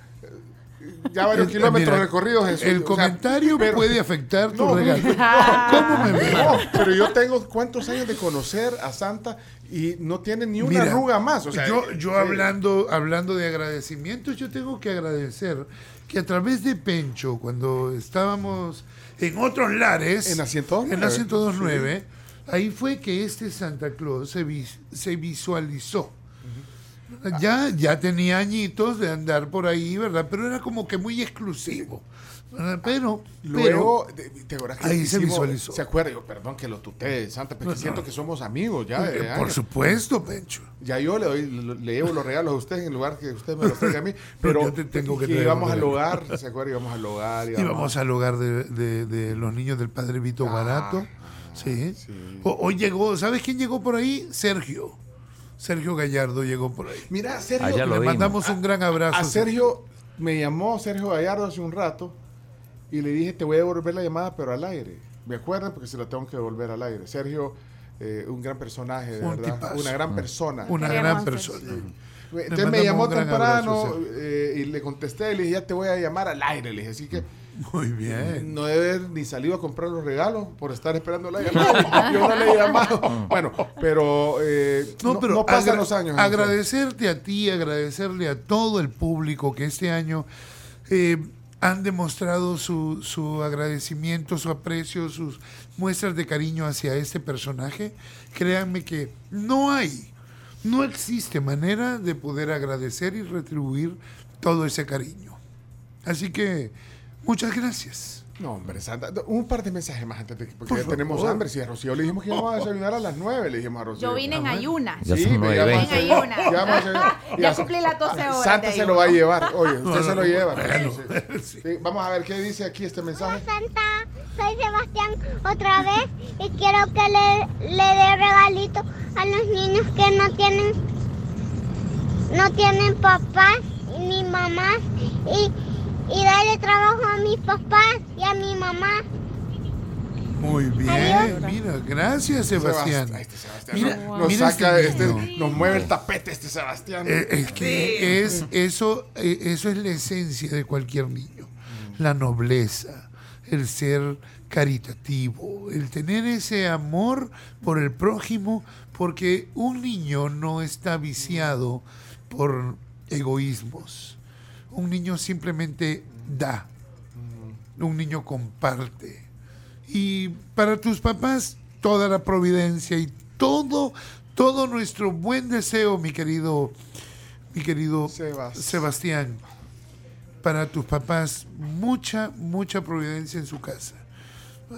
Ya varios Eh, kilómetros mira, recorridos. Jesús, El o sea, comentario pero- puede afectar tu No, regalo. *laughs* ¿Cómo me veo? No, pero yo tengo cuántos años de conocer a Santa y no tiene ni una Mira, arruga más. O sea, yo, yo sí. hablando, hablando de agradecimientos, yo tengo que agradecer que a través de Pencho, cuando estábamos en otros lares, En la 102.9. en la 102.9, ahí fue que este Santa Claus se, se visualizó. Ya, ya tenía añitos de andar por ahí, ¿verdad? Pero era como que muy exclusivo. ¿verdad? Pero, Luego, pero ¿te que ahí se visualizó. ¿Se acuerda? Yo, perdón que lo tutee, Santa, pero No, siento no. que somos amigos ya. de eh, por años. supuesto, Pencho. Ya yo le, doy, le, le llevo los regalos a usted en lugar que usted me los traiga a mí. *laughs* Pero yo te tengo que íbamos al hogar, ¿se acuerda? Íbamos al hogar. Y vamos al hogar de, de- de los niños del padre Vito Ah, Barato. Sí. sí. O- hoy llegó, ¿sabes quién llegó por ahí? Sergio. Sergio Gallardo llegó por ahí. Mira, Sergio, Allá Le vimos. mandamos un gran abrazo. a Sergio me llamó Sergio Gallardo hace un rato y le dije, te voy a devolver la llamada, pero al aire. me acuerden porque se la tengo que devolver al aire. Sergio, eh, un gran personaje, de Un verdad. tipazo. Una gran persona. Una gran persona. Entonces Le me llamó temprano abrazo, eh, y le contesté, le dije, ya te voy a llamar al aire. Le dije, así que Muy bien. no debe haber ni salido a comprar los regalos por estar esperando la llamada. *laughs* Yo no le he llamado. Bueno, pero, eh, no, pero no pasan agra- los años. Agradecerte a ti, agradecerle a todo el público que este año eh, han demostrado su, su agradecimiento, su aprecio, sus muestras de cariño hacia este personaje. Créanme que no hay, no existe manera de poder agradecer y retribuir todo ese cariño. Así que, muchas gracias. No, hombre, Santa. Un par de mensajes más antes de que, porque Por ya tenemos favor. hambre. Si a Rocío le dijimos que íbamos a desayunar a las 9, le dijimos a Rocío. Yo vine en ayunas. Ya Sí, llama- veinte. En ayunas. Ya vamos a desayunar. Y *laughs* Ya a- cumplí las 12 horas. Santa se lo va a llevar. Oye, usted No, se lo no, lleva. bueno, Sí. Sí, Vamos a ver qué dice aquí este mensaje. Santa, soy Sebastián otra vez y quiero que le, le dé regalito a los niños que no tienen no tienen papás ni mamás y, y darle trabajo a mis papás y a mi mamá. Muy bien, Adiós. mira, gracias Sebastián. Sebast- este Sebastián Mira, nos- nos mira saca, este este, nos mueve el tapete este Sebastián. Eh, Es que es, eso, eh, eso es la esencia de cualquier niño. La nobleza, el ser caritativo, el tener ese amor por el prójimo, porque un niño no está viciado por egoísmos. Un niño simplemente da. Un niño comparte. Y para tus papás, toda la providencia y todo, todo nuestro buen deseo, mi querido, mi querido Sebas. Sebastián. Para tus papás, mucha, mucha providencia en su casa.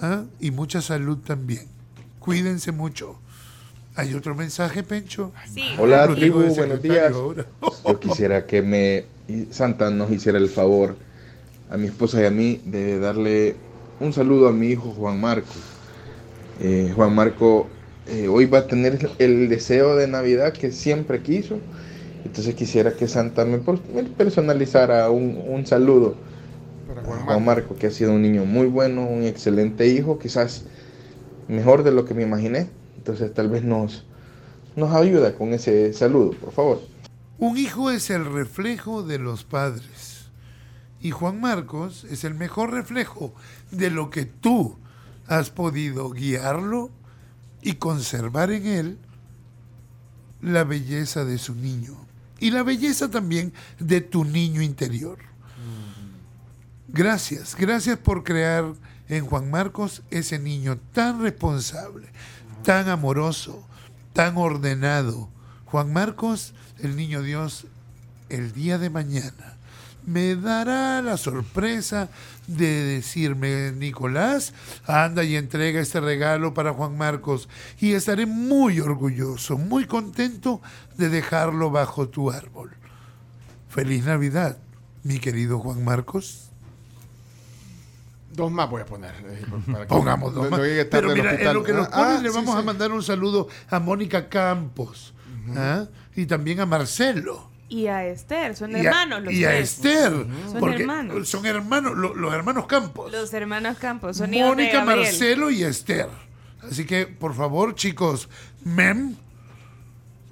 ¿ah? Y mucha salud también. Cuídense mucho. ¿Hay otro mensaje, Pencho? Sí. Hola tribu, buenos días. ahora. Yo quisiera que me Santa nos hiciera el favor a mi esposa y a mí de darle un saludo a mi hijo Juan Marco. Eh, Juan Marco eh, hoy va a tener el deseo de Navidad que siempre quiso. Entonces quisiera que Santa me, personalizara un, un saludo Para a Juan Juan Marco. Marco, que ha sido un niño muy bueno, un excelente hijo, quizás mejor de lo que me imaginé. Entonces tal vez nos, nos ayuda con ese saludo, por favor. Un hijo es el reflejo de los padres. Y Juan Marcos es el mejor reflejo de lo que tú has podido guiarlo y conservar en él la belleza de su niño. Y la belleza también de tu niño interior. Gracias, gracias por crear en Juan Marcos ese niño tan responsable, tan amoroso, tan ordenado. Juan Marcos, el niño Dios, el día de mañana me dará la sorpresa de decirme, Nicolás, anda y entrega este regalo para Juan Marcos y estaré muy orgulloso, muy contento de dejarlo bajo tu árbol. Feliz Navidad, mi querido Juan Marcos. Dos más voy a poner. eh, para que *laughs* Pongamos dos más. Pero mira, en lo que nos Ah, ah, le sí, vamos sí. a mandar un saludo a Mónica Campos ¿ah? Y también a Marcelo. Y a Esther, son Y a, hermanos los y a. Esther. Son porque hermanos. Son hermanos, lo- los hermanos Campos. Los hermanos Campos, son Mónica. Marcelo y Esther. Así que, por favor, chicos, mem,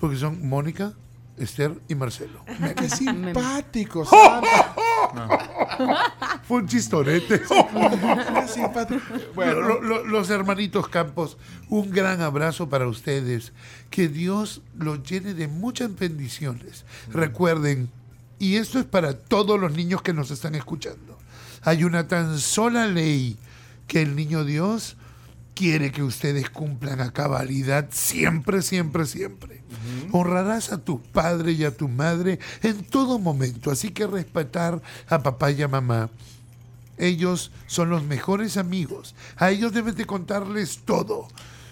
porque son Mónica, Esther y Marcelo. *laughs* Qué simpático, *laughs* ¡Oh! Santa. *laughs* Fue un chistorete. Qué simpático. Bueno, Lo- lo- los hermanitos Campos, un gran abrazo para ustedes. Que Dios los llene de muchas bendiciones. Recuerden, y esto es para todos los niños que nos están escuchando, hay una tan sola ley que el niño Dios quiere que ustedes cumplan a cabalidad siempre, siempre, siempre. Honrarás a tu padre y a tu madre en todo momento, así que respetar a papá y a mamá. Ellos son los mejores amigos. A ellos debes de contarles todo.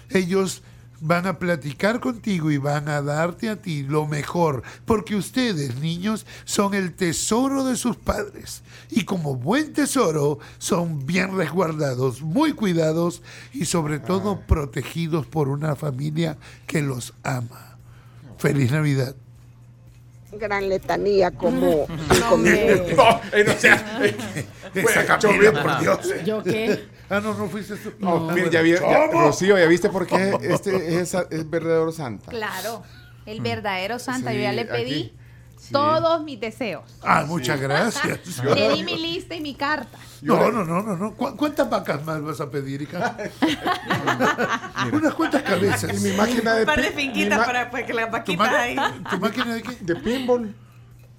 Ellos van a platicar contigo y van a darte a ti lo mejor, porque ustedes, niños, son el tesoro de sus padres. Y como buen tesoro, son bien resguardados, muy cuidados y sobre todo protegidos por una familia que los ama. Feliz Navidad. Gran letanía como cinco minutos. no, eh, no sea, eh, *laughs* Esa Camila, por Dios. ¿Yo qué? Ah, no, no fuiste tú. No, mira, ya vi- ya- ¿ya viste por qué *laughs* este es, es verdadero santa? Claro, el verdadero santa. Sí, Yo ya le aquí. Sí. todos mis deseos. Ah, muchas gracias. *laughs* Le di mi lista y mi carta. No, no, no, no, no. ¿Cu- ¿Cuántas vacas más vas a pedir, hija? *laughs* Unas cuantas cabezas. Y mi máquina de Un par de finquitas para, para que las ¿Tu, vaquitas ahí. ¿Tu máquina de qué? de pinball.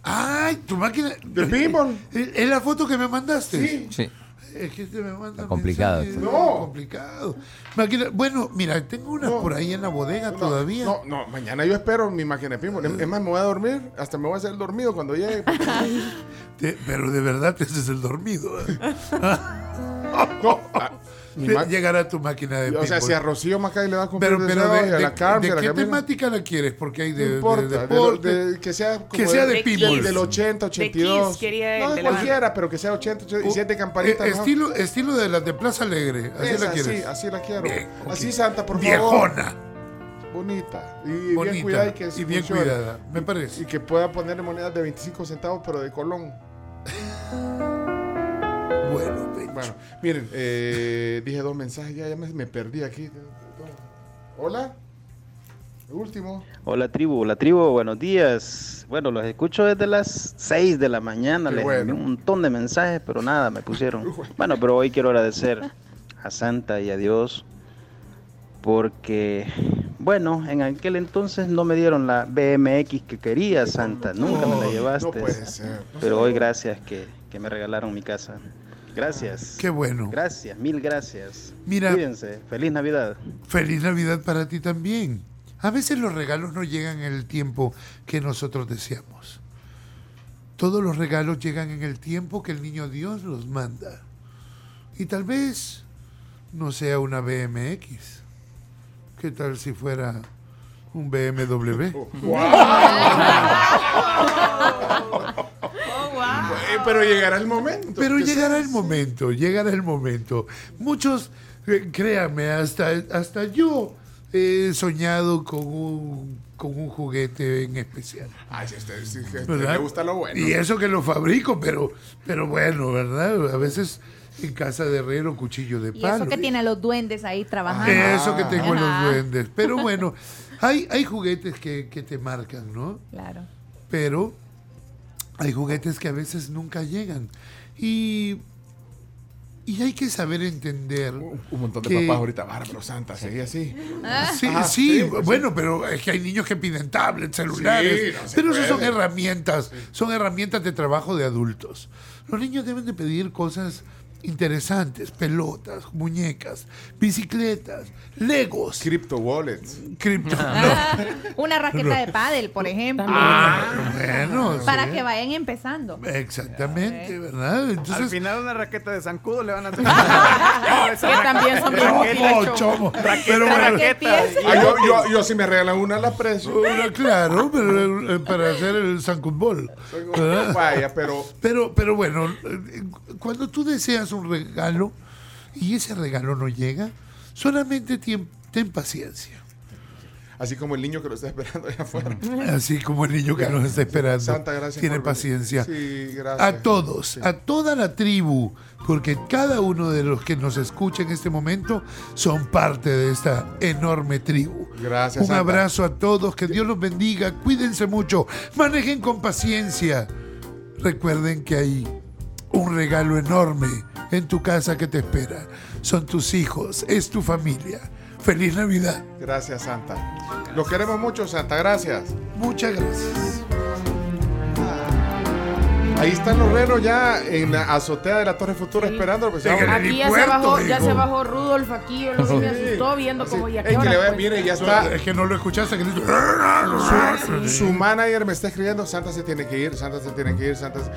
Ay, tu máquina. De pinball. ¿Es es la foto que me mandaste? Sí. Sí. Es que te me manda Está complicado. No. complicado. Máquina- bueno, mira, tengo una No. por ahí en la bodega No, todavía. No, no, mañana yo espero mi máquina de pinball. Es más, me voy a dormir. Hasta me voy a hacer el dormido cuando llegue. *laughs* Te- pero de verdad te haces el dormido. *laughs* No, *laughs* ma- Llegará tu máquina de o sea, pinball. si a Rocío Macay le va a cumplir pero, pero de, y a de- la Carmen, ¿de a la qué Camila, temática la quieres? Porque hay de, No de- importa, de de deporte. de- que sea como que sea de pinball. del 80, 82. Kiss quería no, de de la- cualquiera, pero que sea 80, 80 y 7 campanitas. Eh, ¿no? estilo, estilo de las de Plaza Alegre. Así Esa, la quieres. sí, así la quiero. Bien, ok. Así, Santa, por favor. Viejona. Bonita. Y bien Bonita. cuidada y que y bien funcione. cuidada. Me parece. Y que pueda ponerle monedas de 25 centavos, pero de Colón. Bueno. Bueno, miren, eh, dije dos mensajes, ya, ya me, me perdí aquí. Hola. Último. Hola tribu, la tribu, buenos días. Bueno, los escucho desde las 6 de la mañana, Qué les bueno. envié un montón de mensajes, pero nada, me pusieron. *laughs* Bueno, pero hoy quiero agradecer a Santa y a Dios porque, bueno, en aquel entonces no me dieron la BMX que quería Santa, nunca me la llevaste. No puede ser. Pero hoy gracias que, que me regalaron mi casa. Gracias. Qué bueno. Gracias, mil gracias. Mira- Cuídense, feliz Navidad. Feliz Navidad para ti también. A veces los regalos no llegan en el tiempo que nosotros deseamos. Todos los regalos llegan en el tiempo que el niño Dios los manda. Y tal vez no sea una BMX. ¿Qué tal si fuera un BMW? Eh, *laughs* *laughs* pero llegará el momento. Pero llegará el momento, llegará el momento. Muchos, eh, créanme, hasta, hasta yo he soñado con un, con un juguete en especial. Ay, si a usted que ¿verdad? le gusta lo bueno. Y eso que lo fabrico, pero, pero bueno, ¿verdad? A veces en casa de herrero, cuchillo de Y palo. eso que tiene a los duendes ahí trabajando. Eso que tengo en los Ajá. duendes. Pero *laughs* bueno, hay, hay juguetes que, que te marcan, ¿no? Claro. pero hay juguetes que a veces nunca llegan. Y, y hay que saber entender. Un montón de que- papás ahorita, bárbaro, Santa, seguía así. Sí, Ah, sí, sí, pues, bueno, pero es que hay niños que piden tablets, celulares. Sí, no pero eso son herramientas, son herramientas de trabajo de adultos. Los niños deben de pedir cosas interesantes, pelotas, muñecas, bicicletas, legos, Crypto wallets. cripto. Una raqueta de pádel, por ejemplo. Ah, bueno, para sí. que vayan empezando. Exactamente, ¿verdad? Al Entonces, final una raqueta de zancudo le van a hacer. *laughs* Que también son bien útiles, Oh, chomo. Pero Raqueta, bueno, raqueta. Ah, yo, yo, yo si me regalan una la aprecio. Una, claro, pero, eh, para hacer el. ¿verdad? Vaya, pero Pero, pero bueno, eh, cuando tú deseas un regalo y ese regalo no llega, solamente ten paciencia. así como el niño que lo está esperando allá afuera. Así como el niño que nos está esperando. Santa, gracias. Tiene por paciencia. Sí, gracias. A todos, a toda la tribu, porque cada uno de los que nos escucha en este momento son parte de esta enorme tribu. Gracias, Un Santa. abrazo a todos, que Dios los bendiga, cuídense mucho, manejen con paciencia. Recuerden que hay un regalo enorme en tu casa que te espera. Son tus hijos, es tu familia. Feliz Navidad. Gracias, Santa. Lo queremos mucho, Santa. Gracias. Muchas gracias. Ahí están los renos ya en la azotea de la Torre Futura esperando. Pues. Aquí ya se bajó, ya se bajó Rudolf aquí, yo lo vi, me Sí. asustó viendo como ya Es que le va, mire, ya está. Es que no lo escuchaste. Que Su, su manager me está escribiendo, Santa se tiene que ir, Santa se tiene que ir, Santa se-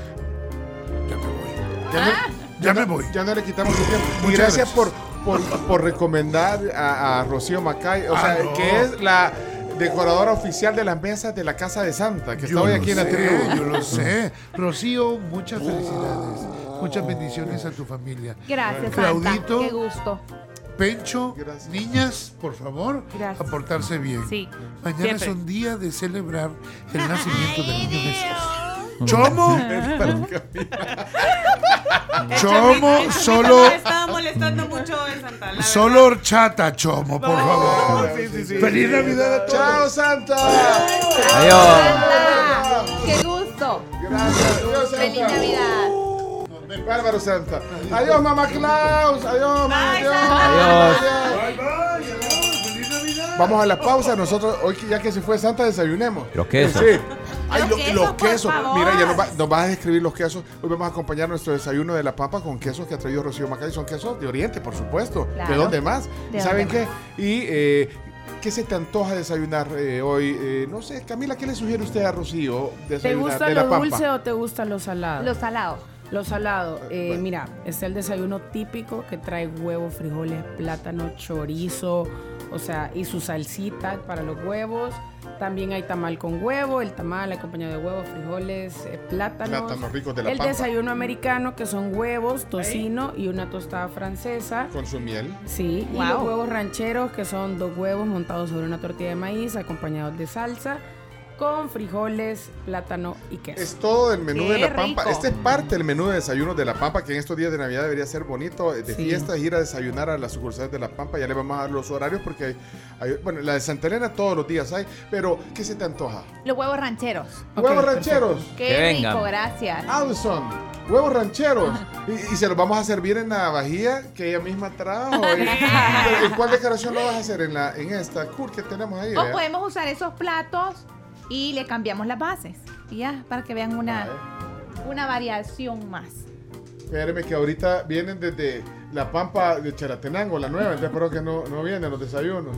Ya me voy. Ya, no, Ya me voy. ya no le quitamos su tiempo. Y Muchas gracias, gracias. Por, por, por recomendar a, a Rocío Macay, o Ah, sea, no. que es la decoradora oficial de las mesas de la Casa de Santa, que está hoy aquí en la tribu. Yo lo sé. *laughs* Rocío, muchas felicidades. Muchas bendiciones a tu familia. Gracias, Claudito. Santa. Qué gusto. Pencho, Gracias. niñas, por favor, Gracias. a portarse bien. Sí, Mañana siempre. es un día de celebrar el nacimiento del niño Jesús. ¿Chomo? *laughs* *laughs* Chomo, solo, Estaba molestando mucho en Santa. solo horchata, Chomo, por favor. Sí, sí, sí. Feliz Navidad a todos. ¡Chao, Santa! Adiós. ¡Qué gusto! Gracias. Adiós, Santa. ¡Feliz Navidad! Bárbaro Santa. Adiós, mamá Klaus. Adiós, mamá. Bye, Adiós. Adiós. Vamos a la pausa. Nosotros, hoy que- ya que se fue Santa, desayunemos. Los quesos. Sí. Ay, Los lo- quesos, los. Mira, ya nos, va- nos vas a describir los quesos. Hoy vamos a acompañar nuestro desayuno de la pampa con quesos que ha traído Rocío Macay. Son quesos de Oriente, por supuesto. Claro. ¿De dónde más? ¿De ¿Saben dónde qué? Y eh, ¿qué se te antoja desayunar eh, hoy? Eh, no sé, Camila, ¿qué le sugiere usted a Rocío ¿Te gusta de lo la dulce o te gusta lo salado? Los salados. Lo salado. eh, Bueno. Mira, es el desayuno típico que trae huevo, frijoles, plátano, chorizo, o sea, y su salsita para los huevos. También hay tamal con huevo, el tamal acompañado de huevos, frijoles, eh, plátanos. Plátanos ricos de la el pampa. desayuno americano que son huevos, tocino y una tostada francesa. Con su miel. Sí, y los huevos rancheros que son dos huevos montados sobre una tortilla de maíz acompañados de salsa con frijoles, plátano y queso. Es todo del menú Qué de la Pampa. rico. Este es parte del menú de desayuno de la Pampa, que en estos días de Navidad debería ser bonito, eh, de Sí. fiestas, ir a desayunar a las sucursales de la Pampa. Ya le vamos a dar los horarios porque hay, hay- bueno, la de Santa Elena todos los días hay, pero ¿qué se te antoja? Los huevos rancheros. Huevos perfecto. rancheros. ¡Qué Que rico! vengan. Gracias. Allison, huevos rancheros. Y, y se los vamos a servir en la vajilla que ella misma trajo. *laughs* ¿Y- ¿En cuál decoración lo vas a hacer? En, la, en esta cool que tenemos ahí. O vea? podemos usar esos platos y le cambiamos las bases. Y ya, para que vean una, una variación más. Espéreme que ahorita vienen desde la Pampa de Charatenango, la nueva, entonces espero que no, no vienen los desayunos.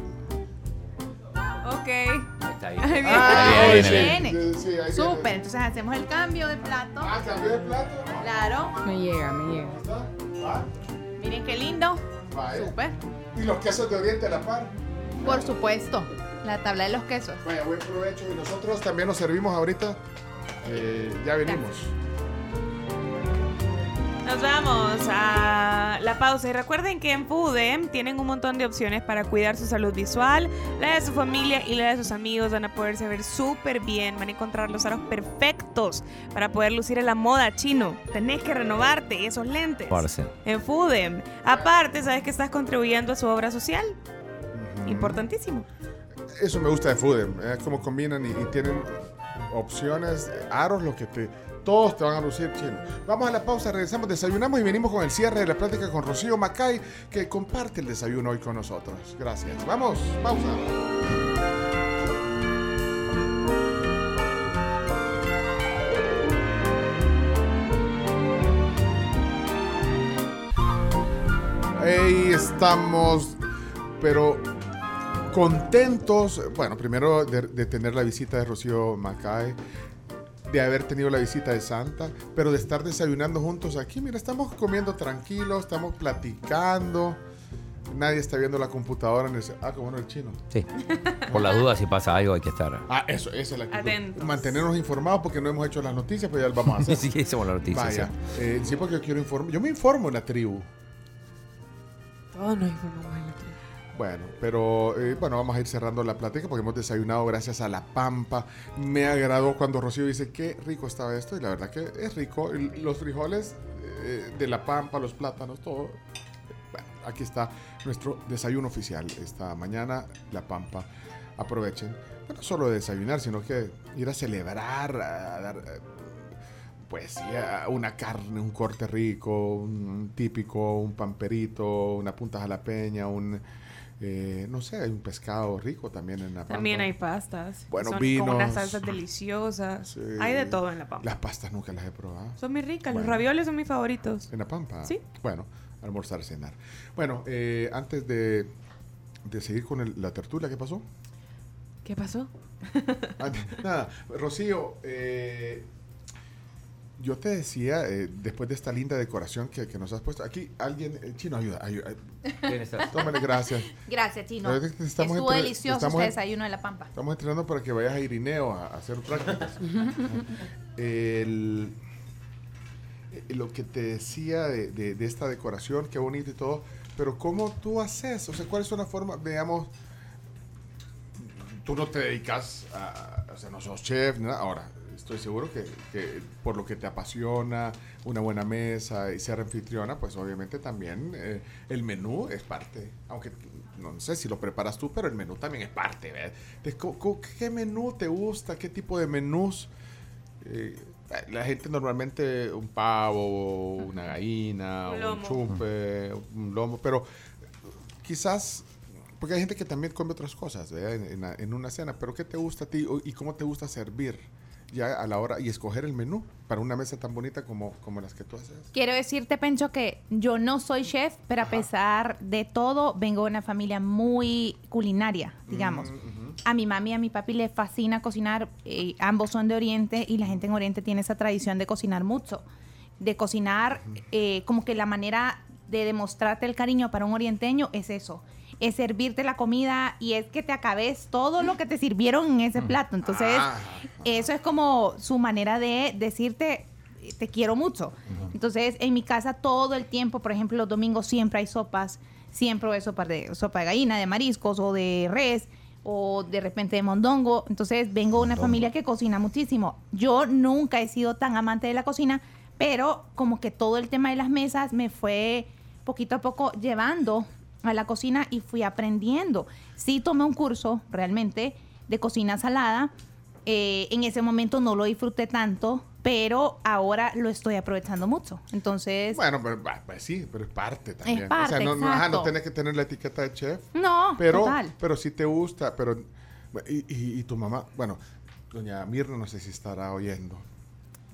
Ok. Está bien. *laughs* Ahí viene. Ah, Ahí sí, viene, viene. sí, sí, ahí Súper, viene. entonces hacemos el cambio de plato. Ah, cambió de plato. Claro. Me llega, me llega. Miren qué lindo. vaya. Súper. Y los quesos de Oriente a la par. Por supuesto. La tabla de los quesos. Vaya, buen provecho. Y nosotros también nos servimos ahorita. Eh, ya venimos. Nos vamos a la pausa y recuerden que en Foodem tienen un montón de opciones para cuidar su salud visual, la de su familia y la de sus amigos. Van a poderse ver súper bien, van a encontrar los aros perfectos para poder lucir en la moda chino. Tenés que renovarte esos lentes Parce. en Foodem. Aparte, sabes que estás contribuyendo a su obra social. Importantísimo. Eso me gusta de Foodem. Es como combinan y, tienen opciones, aros, lo que te. Todos te van a lucir chino. Vamos a la pausa, regresamos, desayunamos y venimos con el cierre de la plática con Rocío Macay, que comparte el desayuno hoy con nosotros. Gracias. Vamos, pausa. Ahí estamos, pero contentos. Bueno, primero de, de tener la visita de Rocío Macay, de haber tenido la visita de Santa, pero de estar desayunando juntos aquí. Mira, estamos comiendo tranquilos, estamos platicando. Nadie está viendo la computadora en el... Ah, como no el chino. Sí. *laughs* Por las dudas, si pasa algo, hay que estar. Ah, eso, esa es la actitud. Atentos. Mantenernos informados porque no hemos hecho las noticias, pero ya las vamos a *laughs* hacer. Sí, hicimos la noticia. Vaya. sí. Eh, sí, porque yo quiero informar. Yo me informo en la tribu. Todos nos informamos en la tribu. Bueno, pero eh, bueno, vamos a ir cerrando la plática porque hemos desayunado gracias a la pampa. Me agradó cuando Rocío dice qué rico estaba esto y la verdad que es rico. Los frijoles eh, de la pampa, los plátanos, todo. Bueno, aquí está nuestro desayuno oficial esta mañana, la pampa. Aprovechen, no solo de desayunar, sino que ir a celebrar, a dar eh, poesía, una carne, un corte rico, un típico, un pamperito, una punta jalapeña, un, eh, no sé, hay un pescado rico también en la pampa. También hay pastas. Bueno, Son vinos. Con unas salsas deliciosas. Sí. Hay de todo en la pampa. Las pastas nunca las he probado. Son muy ricas. Los ravioles son mis favoritos. ¿En la pampa? Sí. Bueno, almorzar, cenar. Bueno, eh, antes de, de seguir con el- la tertulia, ¿qué pasó? ¿Qué pasó? Ah, Nada, Rocío, eh, yo te decía, eh, después de esta linda decoración que, que nos has puesto, aquí alguien, el chino, ayuda, ayuda. ¿Quién está? Tómale, gracias. Gracias, Chino. Estamos Estuvo delicioso estamos este desayuno de la pampa. Estamos entrenando para que vayas a Irineo a, a hacer prácticas. *laughs* El- eh, lo que te decía de, de- de esta decoración, qué bonito y todo, pero ¿cómo tú haces? O sea, ¿cuál es una forma, digamos, tú no te dedicas a, o sea, no sos chef, ni nada. ahora, estoy seguro que, que por lo que te apasiona, una buena mesa y ser anfitriona, pues obviamente también eh, el menú es parte. Aunque no sé si lo preparas tú, pero el menú también es parte. De ¿Qué menú te gusta? ¿Qué tipo de menús? Eh, la gente normalmente un pavo, una gallina, Un un, chupe, un lomo, pero quizás, porque hay gente que también come otras cosas en, en una cena, pero ¿qué te gusta a ti y cómo te gusta servir ya a la hora y escoger el menú para una mesa tan bonita como, como las que tú haces? Quiero decirte, Pencho, que yo no soy chef, pero a pesar de todo, vengo de una familia muy culinaria, digamos. A mi mami y a mi papi les fascina cocinar, eh, ambos son de Oriente y la gente en Oriente tiene esa tradición de cocinar mucho, de cocinar eh, como que la manera de demostrarte el cariño para un orienteño es eso, es servirte la comida y es que te acabes todo lo que te sirvieron en ese plato. Entonces, eso es como su manera de decirte, te quiero mucho. Entonces, en mi casa todo el tiempo, por ejemplo, los domingos siempre hay sopas, siempre hay sopa de, sopa de gallina, de mariscos o de res o de repente de mondongo. Entonces, vengo de una familia que cocina muchísimo. Yo nunca he sido tan amante de la cocina, pero como que todo el tema de las mesas me fue poquito a poco llevando a la cocina y fui aprendiendo. Sí tomé un curso realmente de cocina salada. Eh, en ese momento no lo disfruté tanto, pero ahora lo estoy aprovechando mucho. Entonces, Bueno, pero, bah, pues sí, pero es parte también. parte, o sea, no, no, ajá, no exacto. tenés que tener la etiqueta de chef. no, pero, total. pero sí te gusta, pero y, y- y tu mamá, bueno, doña Mirna no sé si estará oyendo.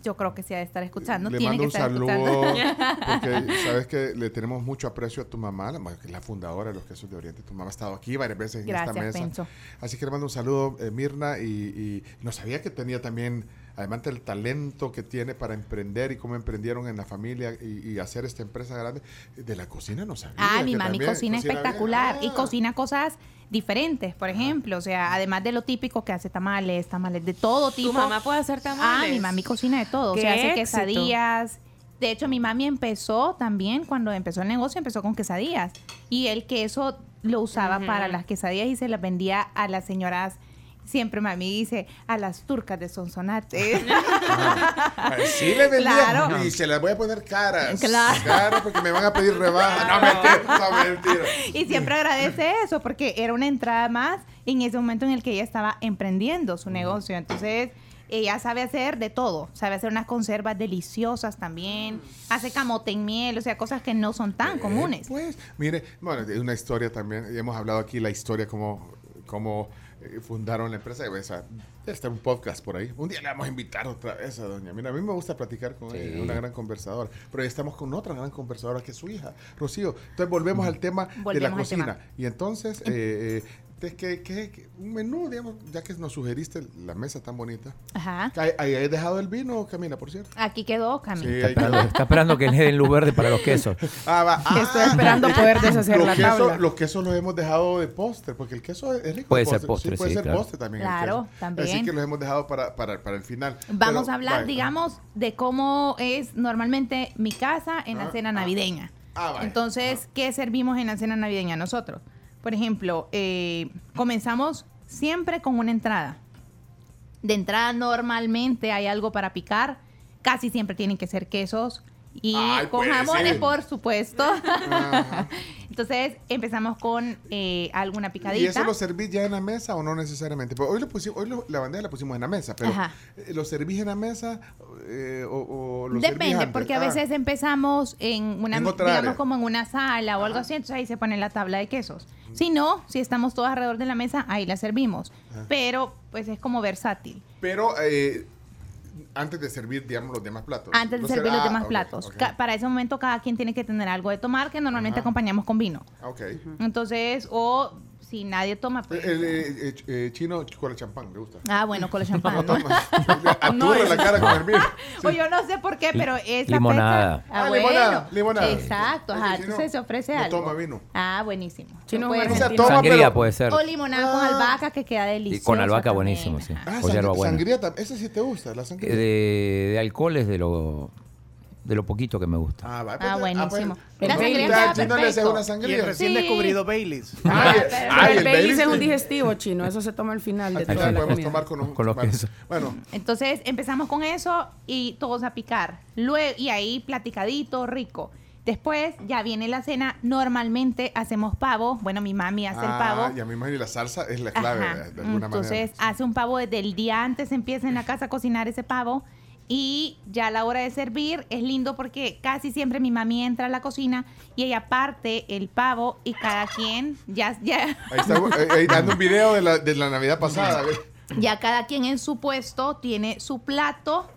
Yo creo que sí ha de estar escuchando. le Tiene mando que un saludo *laughs* porque sabes que le tenemos mucho aprecio a tu mamá, la, la fundadora de los quesos de Oriente. Tu mamá ha estado aquí varias veces en esta mesa. Pencho. Así que le mando un saludo, eh, Mirna, y, y no sabía que tenía también, además del talento que tiene para emprender y cómo emprendieron en la familia y, y hacer esta empresa grande, de la cocina no sabía. Ah, mi mami cocina bien. espectacular y Ah. cocina cosas diferentes, por ejemplo, o sea, además de lo típico que hace tamales, tamales de todo tipo. mamá puede hacer Ah, tamales? mi mami cocina de todo, o ¡Qué sea, hace éxito! quesadillas. De hecho, mi mami empezó también, cuando empezó el negocio, empezó con quesadillas. Y el queso lo usaba para las quesadillas y se las vendía a las señoras. Siempre mami dice, a las turcas de Sonsonate. Ah, Sí le vendía Claro. y se las voy a poner caras. Claro. porque me van a pedir rebaja. No, mentira, no, mentira. Y siempre agradece eso porque era una entrada más en ese momento en el que ella estaba emprendiendo su negocio. Entonces, ella sabe hacer de todo. Sabe hacer unas conservas deliciosas también. Hace camote en miel, o sea, cosas que no son tan comunes. Pues, mire, bueno, es una historia también. Hemos hablado aquí la historia como, como eh, fundaron la empresa. O sea, estar un podcast por ahí. Un día le vamos a invitar otra vez a doña. Mira, a mí me gusta platicar con ella, es una gran conversadora. Pero ya estamos con otra gran conversadora que es su hija, Rocío. Entonces volvemos al tema de la cocina. Y entonces, eh, eh, ¿qué, qué- qué- un menú, digamos, ya que nos sugeriste la mesa tan bonita. Ajá. ¿Ahí has dejado el vino, Camila, por cierto? Aquí quedó, Camila. Sí, Está quedó. está esperando que le den luz verde para los quesos. *laughs* Ah, va. *laughs* Estoy Ah, esperando *laughs* poder deshacer los la quesos, tabla. Los quesos los hemos dejado de póster, porque el queso es rico. Puede de ser postre, Sí, puede sí, ser claro. postre también. Claro, queso. también. Así que los hemos dejado para, para, para el final. Vamos Pero, a hablar, vaya. digamos, de cómo es normalmente mi casa en la Ah, cena ah. navideña. Ah, vaya. Entonces, ¿qué servimos en la cena navideña nosotros? Por ejemplo, eh, comenzamos siempre con una entrada. De entrada normalmente hay algo para picar. Casi siempre tienen que ser quesos. Y Ay, con jamones, ser. por supuesto. *laughs* Entonces empezamos con eh, alguna picadita. ¿Y eso lo servís ya en la mesa o no necesariamente? Porque hoy, lo pusimos, hoy lo- la bandeja la pusimos en la mesa, pero Ajá. eh, ¿lo servís en la mesa eh, o, o lo servís Depende, antes? porque a Ah, veces empezamos en una, En digamos área. como en una sala o algo así, entonces ahí se pone la tabla de quesos. Si no, si estamos todos alrededor de la mesa, ahí la servimos. Ajá. Pero pues es como versátil. Pero eh, antes de servir, digamos, los demás platos. Antes de servir ser- los ah, demás platos. Para ese momento cada quien tiene que tener algo de tomar que normalmente Ajá. acompañamos con vino. Ok. Entonces, o si nadie toma, pues... El, eh, eh, ch- eh, chino con el champán, me gusta. Ah, bueno, con el champán. No *laughs* ¿no? *laughs* No, la cara con el vino. O yo no sé por qué, pero esa Limonada. fecha- Ah, Ah, bueno. limonada, limonada. Exacto, ajá. Entonces se ofrece no algo. toma vino. Ah, buenísimo. Chino Puede. O sea, toma, Sangría pero- puede ser. O limonada con Ah. albahaca que queda Y deliciosa. con albahaca también. buenísimo, sí. Ah, O sangría, tam- esa sí te gusta, la Eh, sangría. De, de alcoholes de lo de lo poquito que me gusta. Ah, va, Ah, buenísimo. pues, La no, sangría ya, queda si no le perfecto. una Y sangría. el recién Sí. descubrido Baileys. Ay, Pero ay, el el Baileys Baileys es un es- digestivo chino, eso se toma al final de toda la podemos comida. tomar con, Con los bueno, quesos. Bueno, Entonces empezamos con eso y todos a picar. Luego, y ahí platicadito, rico. Después ya viene la cena. Normalmente hacemos pavo. Bueno, mi mami hace el ah, pavo. y a mí me la salsa es la clave, Ajá. de alguna Entonces manera. hace un pavo desde el día antes, empieza en la casa a cocinar ese pavo y ya a la hora de servir es lindo porque casi siempre mi mami entra a la cocina y ella parte el pavo y cada quien ya ya Ahí está, eh, ahí dando un video de la, de la Navidad pasada. ya cada quien en su puesto tiene su plato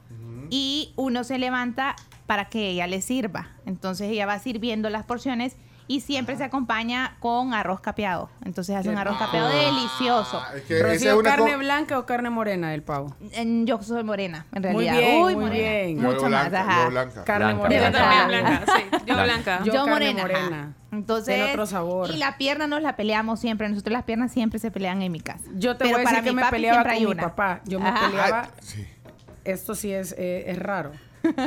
y uno se levanta para que ella le sirva. Entonces ella va sirviendo las porciones y siempre se acompaña con arroz capeado. Entonces hace un arroz capeado delicioso. Es que Rocío, es una ¿carne blanca o carne morena del pavo? En- Yo soy morena, en Muy realidad. bien, Uy, muy morena. bien. Yo Mucho más, blanca, ajá. yo blanca. Carne Blanca. morena. Verdad. También blanca, sí. *laughs* Yo Blanca. blanca. Yo Yo carne morena. morena. Entonces, Tiene otro sabor. Y la pierna nos la peleamos siempre. Nosotros las piernas siempre se pelean en mi casa. Yo te Pero voy a para decir que mi me peleaba con mi papá. Yo me Ajá. peleaba, Ah, sí. esto sí es, eh, es raro,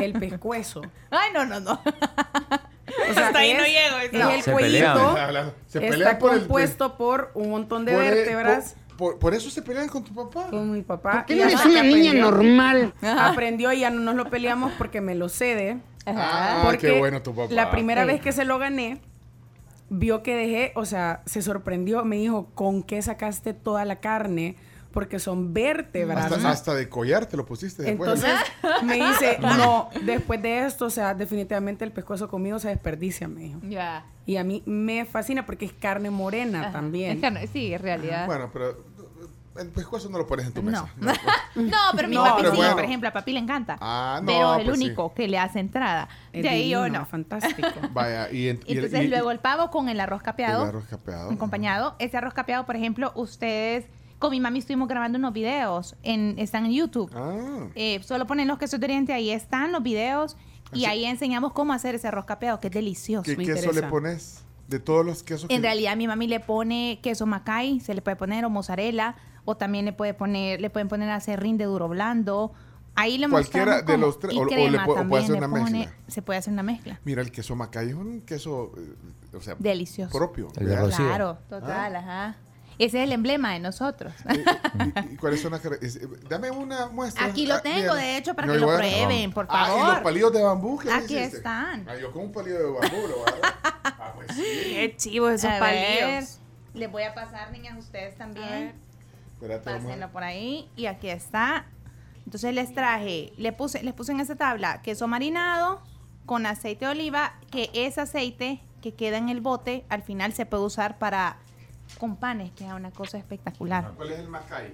el pescuezo. *laughs* Ay, no, no, no. *laughs* O sea, Hasta ahí no llego, Es no. el Se cuellito, pelean. Está por el. compuesto por un montón de por el- vértebras. por- por- por eso se pelean con tu papá. Con mi papá. ¿Qué y no eres una niña aprendió- normal? Aprendió y ya no nos lo peleamos porque me lo cede. Ah, porque qué bueno tu papá. la primera Sí. vez que se lo gané, vio que dejé, o sea, se sorprendió, me dijo, ¿con qué sacaste toda la carne? Porque son vértebras. Hasta, hasta de collar te lo pusiste después. Entonces *laughs* me dice, no, después de esto, o sea, definitivamente el pescuezo conmigo se desperdicia, me dijo. Ya. Y a mí me fascina porque es carne morena Ajá. también. Es no- sí, en realidad. Bueno, pero el pescuezo no lo pones en tu No. mesa. *laughs* No, pero mi No, papi pero sí, bueno. por ejemplo, a papi le encanta. Ah, no, pero es el pues sí. único que le hace entrada. Es de ahí yo no. fantástico. *laughs* Vaya, y, en- y el- Entonces y- luego el pavo con el arroz capeado. el arroz capeado. acompañado. Ese arroz capeado, por ejemplo, ustedes con mi mami estuvimos grabando unos videos, en, están en YouTube. Ah, Eh, solo ponen los quesos de Oriente, ahí están los videos y Así- ahí enseñamos cómo hacer ese arroz capeado, que es delicioso. ¿qué queso le pones? De todos los quesos En que- realidad mi mami le pone queso macay, se le puede poner o mozzarella o también le puede poner, le pueden poner acerrín de duro blando. Ahí le Cualquiera de los tres, o- o le puede- o puede también hacer le una pone- mezcla. Se puede hacer una mezcla. Mira, el queso macay es un queso, eh, o sea, Delicioso. propio. Claro, total, ajá. Ese es el emblema de nosotros. ¿Y, *laughs* y cuáles son las eh, Dame una muestra. Aquí lo Ah, tengo, mira. de hecho, para No, que lo prueben, por Ah, y favor. los palillos de bambú. ¿qué Aquí hiciste? están. Ah, yo con un palillo de bambú lo. Ah, pues sí. Qué chivos esos A ver, palillos. les voy a pasar, niñas, ustedes también. Espérate, Pásenlo por ahí. Y aquí está. Entonces les traje, le puse, les puse en esa tabla queso marinado con aceite de oliva, que ese aceite que queda en el bote, al final se puede usar para con panes, que es una cosa espectacular. ¿Cuál es el macay?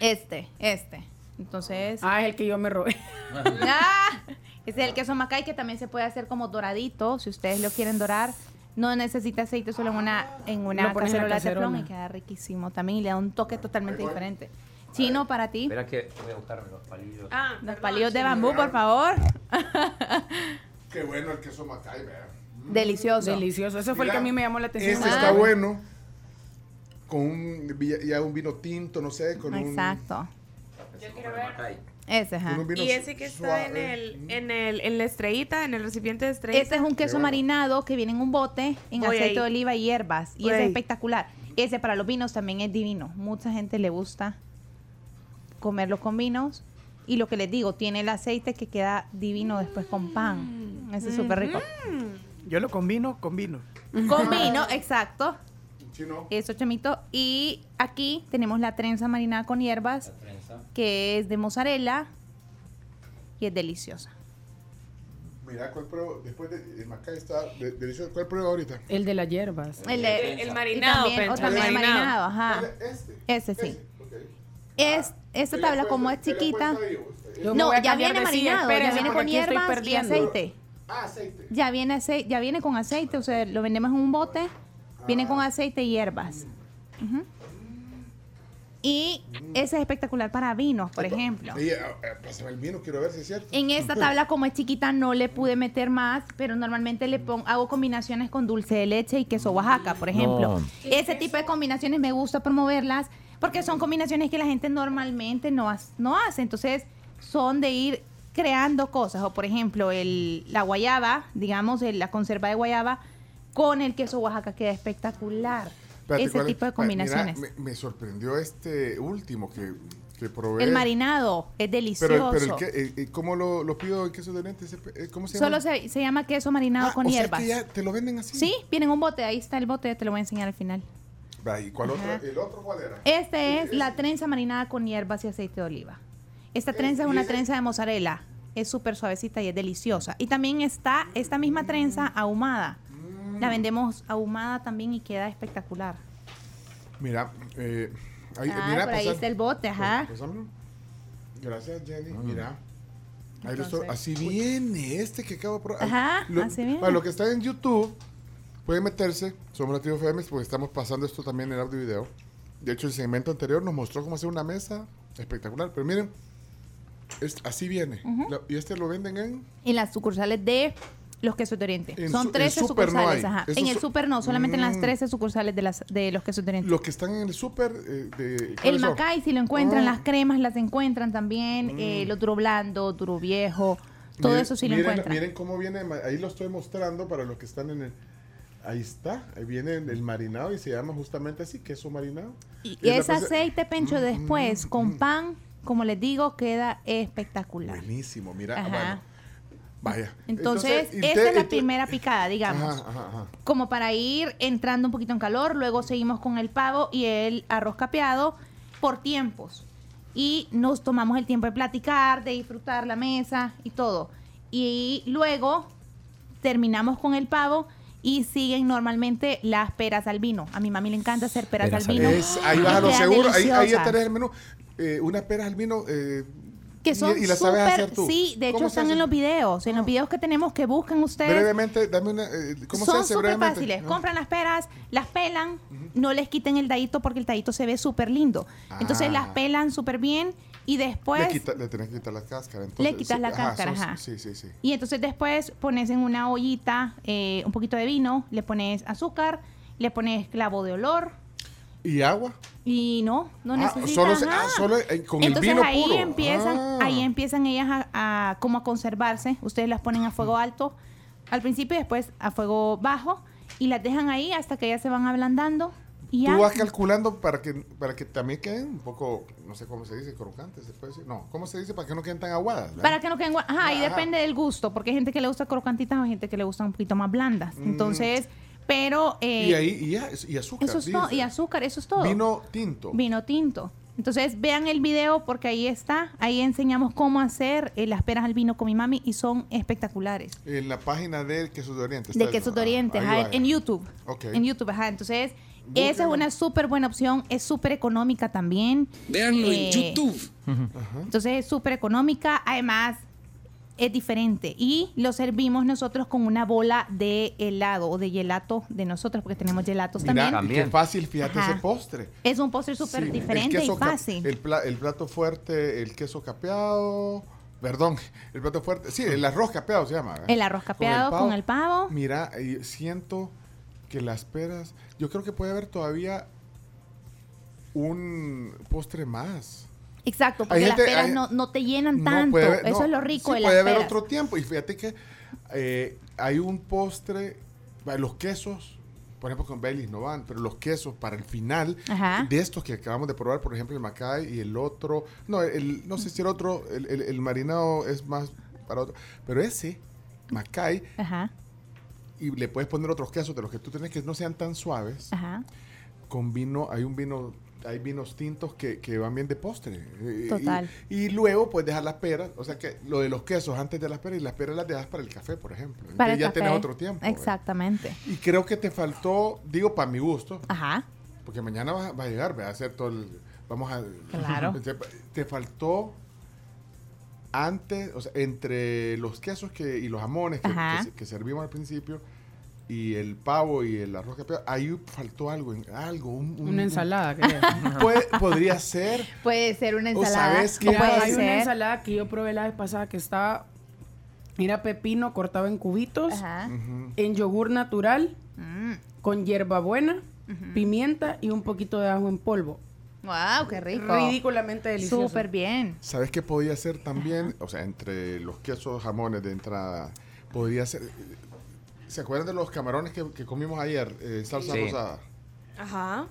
Este, este. Entonces, Ah, es el que yo me robé. *laughs* ¡Ah! Ese es el queso macay que también se puede hacer como doradito, si ustedes lo quieren dorar. No necesita aceite solo en una, en una cacerola de teflón y queda riquísimo también y le da un toque totalmente diferente. Chino, para ti. Espera que voy a buscarme los palillos. Ah, Los perdón, palillos de bambú, por favor. Qué bueno el queso macay, vea. Delicioso. Delicioso. Ese fue el que a mí me llamó la atención. Este Ah. está bueno. Con un, ya un vino tinto, no sé, con Exacto. Yo quiero ver. Ese, un, ajá. un Y ese que está en el, en el, en la estrellita, en el recipiente de estrellita. Este es un queso bueno. marinado que viene en un bote en Voy aceite ahí. de oliva y hierbas. Y ese es espectacular. Ese para los vinos también es divino. Mucha gente le gusta comerlo con vinos. Y lo que les digo, tiene el aceite que queda divino después con pan. Ese es súper rico. Yo lo combino con vino. Con vino, exacto. Chino. Eso, chamito. Y aquí tenemos la trenza marinada con hierbas, que es de mozzarella y es deliciosa. Mira, ¿cuál pruebo? Después de el macay está de- delicioso. ¿Cuál pruebo ahorita? El de las hierbas. El, de- El- marinado, también- o también el el marinado. ajá. ¿Cuál es Este. Ese sí. Es, esta ¿Qué le tabla como es chiquita. No, ya viene marinado, ya viene con hierbas y aceite. Ah, aceite. Ya viene aceite, ya viene con aceite, o sea, lo vendemos en un bote, viene con aceite y hierbas. Y ese es espectacular para vinos, por ejemplo. Ey, pásame el vino, quiero ver si es cierto. En esta tabla, como es chiquita, no le pude meter más, pero normalmente le pongo, hago combinaciones con dulce de leche y queso Oaxaca, por ejemplo. No. Ese tipo de combinaciones me gusta promoverlas porque son combinaciones que la gente normalmente no, ha- no hace. Entonces, son de ir creando cosas, o por ejemplo, el, la guayaba, digamos, el- la conserva de guayaba con el queso Oaxaca queda espectacular. Espérate, Ese tipo de Ah, combinaciones. mira, me, me sorprendió este último que, que probé. el marinado es delicioso. Pero, pero el que, eh, eh, ¿cómo lo, lo pido en queso de? Ese, eh, ¿Cómo se llama? Solo se, se llama queso marinado con o sea hierbas. que ya te lo venden así. Sí, viene en un bote, ahí está el bote, te lo voy a enseñar al final. ¿Y cuál Ajá. otro? ¿El otro cuál era? Este es la trenza marinada con hierbas y aceite de oliva. Esta trenza es una ese- trenza de mozzarella. Es súper suavecita y es deliciosa. Y también está esta misma trenza ahumada. Mm. La vendemos ahumada también y queda espectacular. Mira, eh, ahí, Ah, mira, por ahí pasa- está el bote, ajá. pues-. Gracias, Jenny. Mm. Mira. Ahí lo Entonces, así viene este que acabo de probar. Ajá, Lo- así viene. Para los que están en YouTube, pueden meterse. Somos Nativo FM porque estamos pasando esto también en audio y video. De hecho, el segmento anterior nos mostró cómo hacer una mesa espectacular. Pero miren, es, así viene. La- y este lo venden en. En las sucursales de los Oriente. En su- Son en 13 Super no sucursales. ajá. Esos En el super no, solamente en las Mm. 13 sucursales de, las, de los quesos de Oriente. Los que están en el súper eh, de. El. Macay, si lo encuentran, Ah. las cremas las encuentran también, eh, lo duro blando, duro viejo, todo Miren- eso sí lo miren, encuentran. Miren cómo viene, ahí lo estoy mostrando para los que están en el... Ahí está, ahí viene el marinado y se llama justamente así, queso marinado. Y es ese cosa- aceite pencho Mm, después mm, con mm. pan, como les digo, queda espectacular. Buenísimo, mira, bueno, vaya. Entonces, esa te- es la primera picada, digamos. Ajá, ajá, ajá. Como para ir entrando un poquito en calor, luego seguimos con el pavo y el arroz capeado por tiempos. Y nos tomamos el tiempo de platicar, de disfrutar la mesa y todo. Y luego terminamos con el pavo y siguen normalmente las peras al vino. A mi mami le encanta hacer peras, Peras al vino. Es, ahí vas a lo seguro, ahí, ahí tenés el menú. Eh, unas peras al vino. eh, Que son y, las sabes súper, hacer tú. sí, de hecho ¿Cómo se están en los videos, en los videos que tenemos que buscan ustedes. Brevemente, dame una. eh, ¿Cómo se Son hace súper fáciles. Ah. Compran las peras, las pelan, no les quiten el dadito porque el dadito se ve súper lindo. Entonces Ah. las pelan súper bien y después... Le, quita- le tenés que quitar la cáscara. entonces, Le quitas sí, la cáscara, ajá. Sí, sí, sí. Y entonces después pones en una ollita eh, un poquito de vino, le pones azúcar, le pones clavo de olor ¿Y agua? y no, no Ah, necesitas. solo se- ah, solo, eh, con el entonces vino ahí puro. empiezan, Ah. ahí empiezan ellas a, a como a conservarse. Ustedes las ponen a fuego alto al principio y después a fuego bajo y las dejan ahí hasta que ellas se van ablandando y ya. Tú vas calculando para que, para que también queden un poco, no sé cómo se dice, crocantes, se puede decir. No, ¿cómo se dice? Para que no queden tan aguadas. ¿verdad? Para que no queden gua- Ajá, y Ajá. depende del gusto, porque hay gente que le gusta crocantitas o hay gente que le gusta un poquito más blandas. Mm. Pero... eh, y ahí, y, azúcar. eso es todo. Y azúcar, eso es todo. Vino tinto. Vino tinto. Entonces, vean el video porque ahí está. Ahí enseñamos cómo hacer eh, las peras al vino con mi mami y son espectaculares. En la página de Quesos de Oriente. De eso. Quesos de Oriente, ajá, en, YouTube. Ok. En YouTube, ajá. Entonces, esa es una súper buena opción. Es súper económica también. Véanlo Eh, en YouTube. Entonces, es súper económica. Además, es diferente. Y lo servimos nosotros con una bola de helado o de gelato de nosotros, porque tenemos gelatos Mira, también. qué fácil, fíjate Ajá. ese postre. Es un postre súper Sí, el diferente y fácil. El, pla- el plato fuerte, el queso capeado. Perdón, el plato fuerte. Sí, el arroz capeado se llama. El arroz capeado con el pavo. Mira, y siento que las peras. Yo creo que puede haber todavía un postre más. Exacto, porque las peras hay- no, no te llenan No, tanto. puede Eso no, es lo rico sí, de las puede haber otro tiempo. Y fíjate que eh, hay un postre, los quesos, por ejemplo con Baileys no van, pero los quesos para el final Ajá. de estos que acabamos de probar, por ejemplo el Macay y el otro, no, el, no sé si el otro, el, el- el marinado es más para otro, pero ese, Macay, Ajá, y le puedes poner otros quesos de los que tú tienes que no sean tan suaves, ajá. con vino, hay un vino, hay vinos tintos que, que van bien de postre. Total. Y, y luego puedes dejar las peras, o sea que lo de los quesos antes de las peras y las peras las dejas para el café, por ejemplo. Para Entonces el ya café. tienes otro tiempo. ¿verdad? Exactamente. Y creo que te faltó, digo para mi gusto, Ajá. porque mañana va, va a llegar, va a hacer todo el, vamos a... Claro. *laughs* Te, faltó antes, o sea, entre los quesos que, y los jamones que, que, que servimos al principio y el pavo y el arroz capeado, ahí faltó algo, algo, un, un- Una ensalada, creo. *laughs* Puede- podría ser. Puede ser una O ensalada. sabes que- o Mira, puede hay una ensalada que yo probé la vez pasada que estaba, mira, pepino cortado en cubitos, Ajá. en yogur natural, Mm. con hierbabuena, pimienta y un poquito de ajo en polvo. Wow, qué rico. Ridículamente delicioso. Súper bien. ¿Sabes qué podía ser también? O sea, entre los quesos jamones de entrada, podría ser... ¿Se acuerdan de los camarones que, que comimos ayer? Eh, salsa Sí. rosada. Ajá.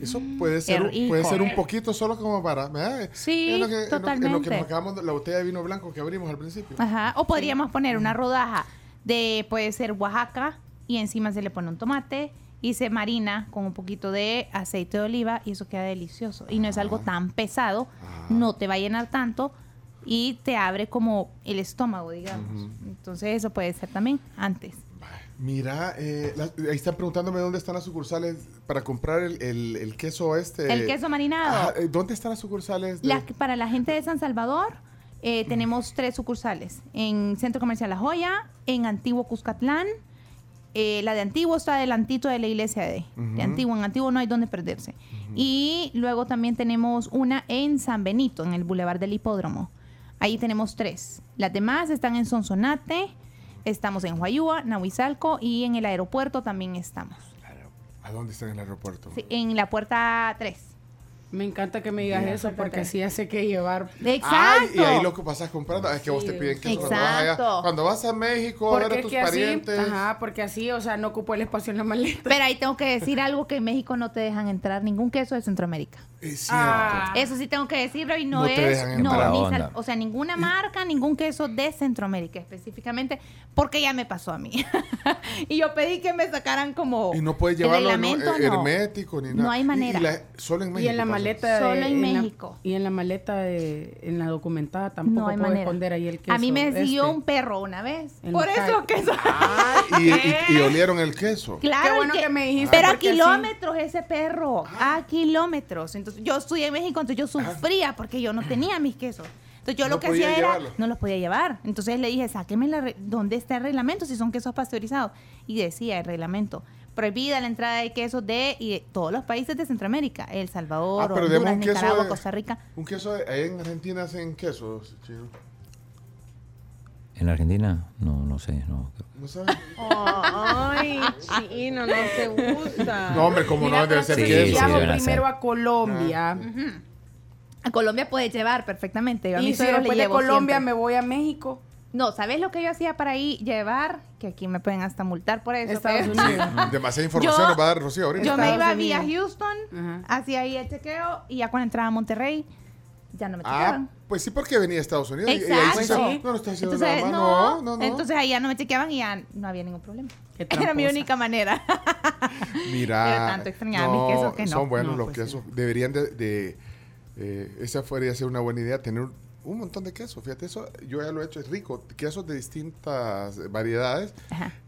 Eso puede ser, rico. puede ser un poquito solo como para... ¿verdad? Sí, En lo que- en lo- En lo, que totalmente. nos acabamos de- la botella de vino blanco que abrimos al principio. Ajá. O podríamos poner una rodaja de, puede ser Oaxaca, y encima se le pone un tomate y se marina con un poquito de aceite de oliva y eso queda delicioso. Y no es algo tan pesado, no te va a llenar tanto y te abre como el estómago, digamos. Entonces eso puede ser también antes. Mira, eh, la- ahí están preguntándome dónde están las sucursales para comprar el, el- el queso este. El queso marinado. Ajá, eh, ¿Dónde están las sucursales? de- La- para la gente de San Salvador, eh, tenemos tres sucursales. En Centro Comercial La Joya, en Antiguo Cuscatlán. eh, la de Antiguo está adelantito de la iglesia de, de. Antiguo. En Antiguo no hay donde perderse. Y luego también tenemos una en San Benito, en el Boulevard del Hipódromo. Ahí tenemos tres. Las demás están en Sonsonate, estamos en Huayúa, Nahuizalco y en el aeropuerto también estamos. ¿A dónde está en el aeropuerto? Sí, en la puerta 3. Me encanta que me digas eso porque así sé qué llevar. Ay, y ahí lo que pasas comprando es que vos te piden queso cuando vas, allá. Exacto. cuando vas a México a ver a tus que así, parientes. ajá, porque así, o sea, no ocupo el espacio en la maleta. Pero ahí tengo que decir algo que en México no te dejan entrar ningún queso de Centroamérica. Es cierto. Ah. Eso sí tengo que decirlo y no, No te es dejan no, entrar. ni o sea, ninguna marca, ningún queso de Centroamérica específicamente, porque ya me pasó a mí. *laughs* y yo pedí que me sacaran como Y no puedes el llevarlo Eh, no. hermético ni nada. No hay Y- manera. Y, la- solo en México. Y en la maleta de, Solo en la- México. y en la maleta de, en la documentada tampoco No hay puedo manera. esconder ahí el queso. a mí me siguió este. un perro una vez. El Por eso queso. Y, y- y olieron el queso. Claro, Qué bueno el que me dijiste, Pero a kilómetros ese perro, a kilómetros. Entonces, yo estudié en México, entonces yo sufría porque yo no tenía mis quesos. Entonces, yo No lo que hacía era, llevarlo. no los podía llevar. Entonces le dije, sáqueme la re- dónde está el reglamento si son quesos pasteurizados. Y decía el reglamento, prohibida la entrada de quesos de, y de todos los países de Centroamérica, El Salvador, Ah, Honduras, Nicaragua, de- Costa Rica. Un queso, de- ahí en Argentina hacen quesos, chino. En Argentina, no, no sé. No. ¿No sabes? Ay, chino, no te gusta. No, hombre, como no, debe ser Sí, queso. sí, Viajo deben hacer. primero a Colombia. A Colombia puedes llevar perfectamente. Yo a Y si le después de Colombia siempre. me voy a México. No, ¿sabes lo que yo hacía para ir llevar? Que aquí me pueden hasta multar por eso. Estados pero- Unidos. *laughs* Demasiada información Yo- nos va a dar Rocío ahorita. Yo me iba Unidos. vía Houston, hacía ahí el chequeo y ya cuando entraba a Monterrey, ya no me Ah, chequeaban. pues sí, porque venía a Estados Unidos. y- y ahí Exacto. sí se- no, no está haciendo Entonces, nada más. no, No, no, no. Entonces ahí ya no me chequeaban y ya no había ningún problema. *laughs* Era mi única manera. *laughs* Mira. Pero tanto extrañaba mis quesos que no. Son buenos No, los pues quesos. Deberían de. de, eh, esa podría ser una buena idea, tener un, montón de quesos. Fíjate, eso yo ya lo he hecho, es rico. Quesos de distintas variedades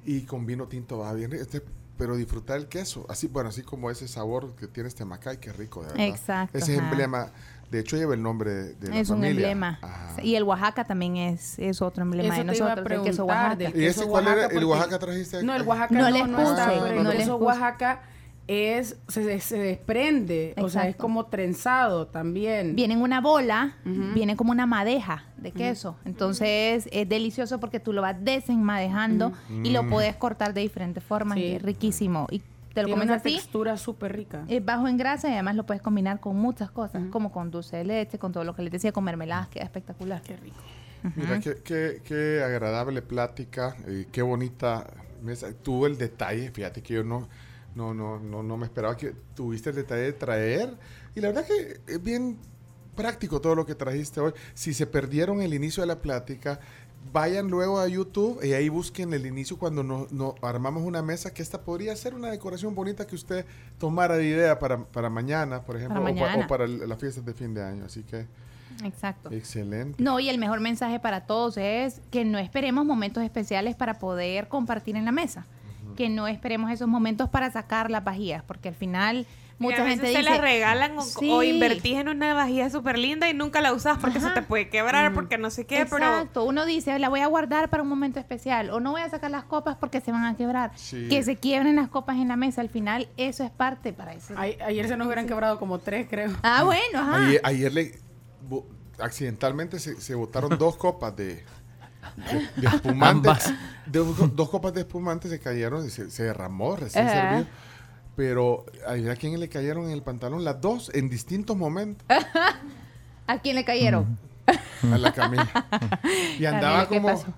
y con vino tinto va bien. rico. Este, pero disfrutar el queso, así bueno, así como ese sabor que tiene este Macay, qué rico, de verdad. Exacto, Ese ajá. emblema, de hecho lleva el nombre de, de la es un familia. emblema. Ajá. Y el Oaxaca también es, es otro emblema Eso de te iba a nosotros, el queso Oaxaca. del ¿Y ese queso cuál era? ¿El Oaxaca trajiste? No, el Oaxaca No no, les no puse, está, pero el no les queso puse. Oaxaca es, se, se desprende, o sea, es como trenzado también. Viene en una bola, viene como una madeja de queso. Entonces es delicioso porque tú lo vas desenmadejando y lo Mm. puedes cortar de diferentes formas y es riquísimo. Y te lo Tiene comes una así, textura súper rica. es bajo en grasa y además lo puedes combinar con muchas cosas, como con dulce de leche, con todo lo que les decía, con mermeladas, queda espectacular. Qué rico. Mira, qué, qué, qué agradable plática, eh, qué bonita mesa. Tuvo el detalle, fíjate que yo no, no, no, no, no me esperaba que tuviste el detalle de traer. Y la verdad que es bien práctico todo lo que trajiste hoy. Si se perdieron el inicio de la plática, vayan luego a YouTube y ahí busquen el inicio cuando nos, nos armamos una mesa que esta podría ser una decoración bonita que usted tomara de idea para, para mañana, por ejemplo, Para o pa- mañana. o para las fiestas de fin de año. Así que, Exacto. excelente. No, y el mejor mensaje para todos es que no esperemos momentos especiales para poder compartir en la mesa. Que no esperemos esos momentos para sacar las vajillas, porque al final mucha a gente dice... te la regalan o, Sí. o invertís en una vajilla súper linda y nunca la usas porque se te puede quebrar, porque no sé qué, pero Exacto, uno dice, la voy a guardar para un momento especial o no voy a sacar las copas porque se van a quebrar. Sí. Que se quiebren las copas en la mesa, al final eso es parte para eso. Ay- ayer se nos hubieran quebrado como tres, creo. Ah, bueno, ajá. Ayer, ayer le bo- accidentalmente se, se botaron dos copas de, de, de *laughs* espumante. Ambas. De- dos copas de espumante se cayeron y se, se derramó recién Ajá. servido. pero a quién le cayeron en el pantalón las dos en distintos momentos. *laughs* ¿A quién le cayeron? A la Camila. Y andaba Camila, ¿qué como...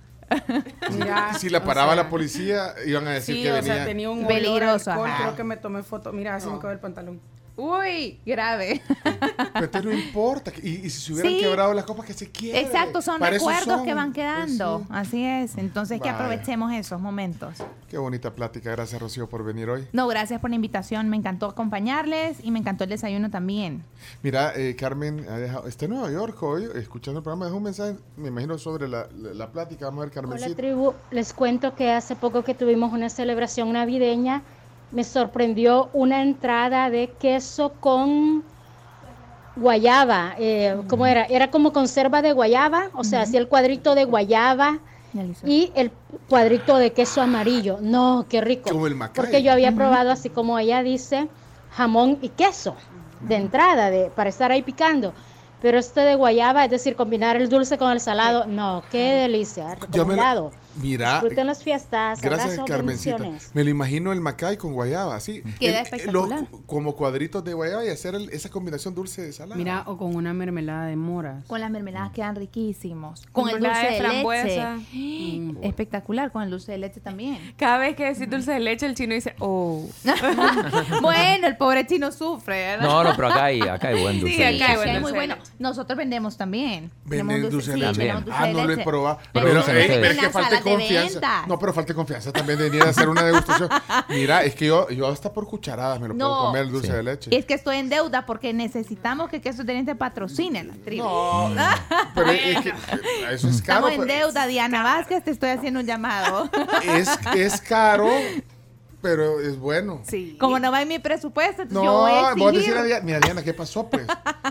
Mira, si la o paraba sea, la policía, iban a decir Sí, que o venía... sea, tenía un Peligroso, alcohol, creo que me tomé foto. Mira, así me quedó el pantalón. Uy, grave. *laughs* Pero no importa. Y, y si se hubieran Sí. quebrado las copas, que se quiebren. Exacto, son Para recuerdos son. que van quedando. Pues sí. Así es. Entonces que aprovechemos esos momentos. Qué bonita plática. Gracias, Rocío, por venir hoy. No, gracias por la invitación. Me encantó acompañarles y me encantó el desayuno también. Mira, eh, Carmen ha dejado, está en Nueva York hoy, escuchando el programa, dejó un mensaje, me imagino, sobre la, la, la plática. Vamos a ver, Hola Carmencita. tribu, les cuento que hace poco que tuvimos una celebración navideña, me sorprendió una entrada de queso con guayaba. Eh, ¿Cómo era? Era como conserva de guayaba, o sea, hacía el cuadrito de guayaba y el cuadrito de queso amarillo. No, qué rico. Como el Macay. Porque yo había probado, así como ella dice, jamón y queso de entrada, de, para estar ahí picando. Pero este de guayaba, es decir, combinar el dulce con el salado, no, qué delicia, Yo me lo-. Mira, Disfruten las fiestas, gracias, Carmencita. Me lo imagino el macay con guayaba, sí. Queda El- espectacular. los- como cuadritos de guayaba y hacer el- esa combinación dulce de salada. Mira, o con una mermelada de moras. Con las mermeladas quedan riquísimos. Con el dulce de de, frambuesa. leche. *gasps* Espectacular, con el dulce de leche también. Cada vez que decís dulce de leche, el chino dice, oh. *laughs* bueno, el pobre chino sufre, ¿verdad? No, no, pero acá hay, acá hay buen dulce. Sí, de acá leche. hay buen dulce muy de bueno. leche. Nosotros vendemos también. Venden dulce de sí, leche. dulce Ah, de no lo he probado. Pero Pero, ustedes. pero es que de. No, pero falte confianza también de venir a hacer una degustación. *laughs* Mira, es que yo, yo hasta por cucharadas me lo puedo comer el dulce Sí. de leche. Y es que estoy en deuda porque necesitamos que Queso Teniente patrocine la tribu. No, *laughs* pero es que eso es caro. Estamos en pero- deuda, Diana Vázquez, te estoy haciendo un llamado. Es, es caro, *laughs* pero es bueno. Sí. Como no va en mi presupuesto, entonces No, yo voy a voy a decir a Diana, mira Diana, ¿qué pasó pues?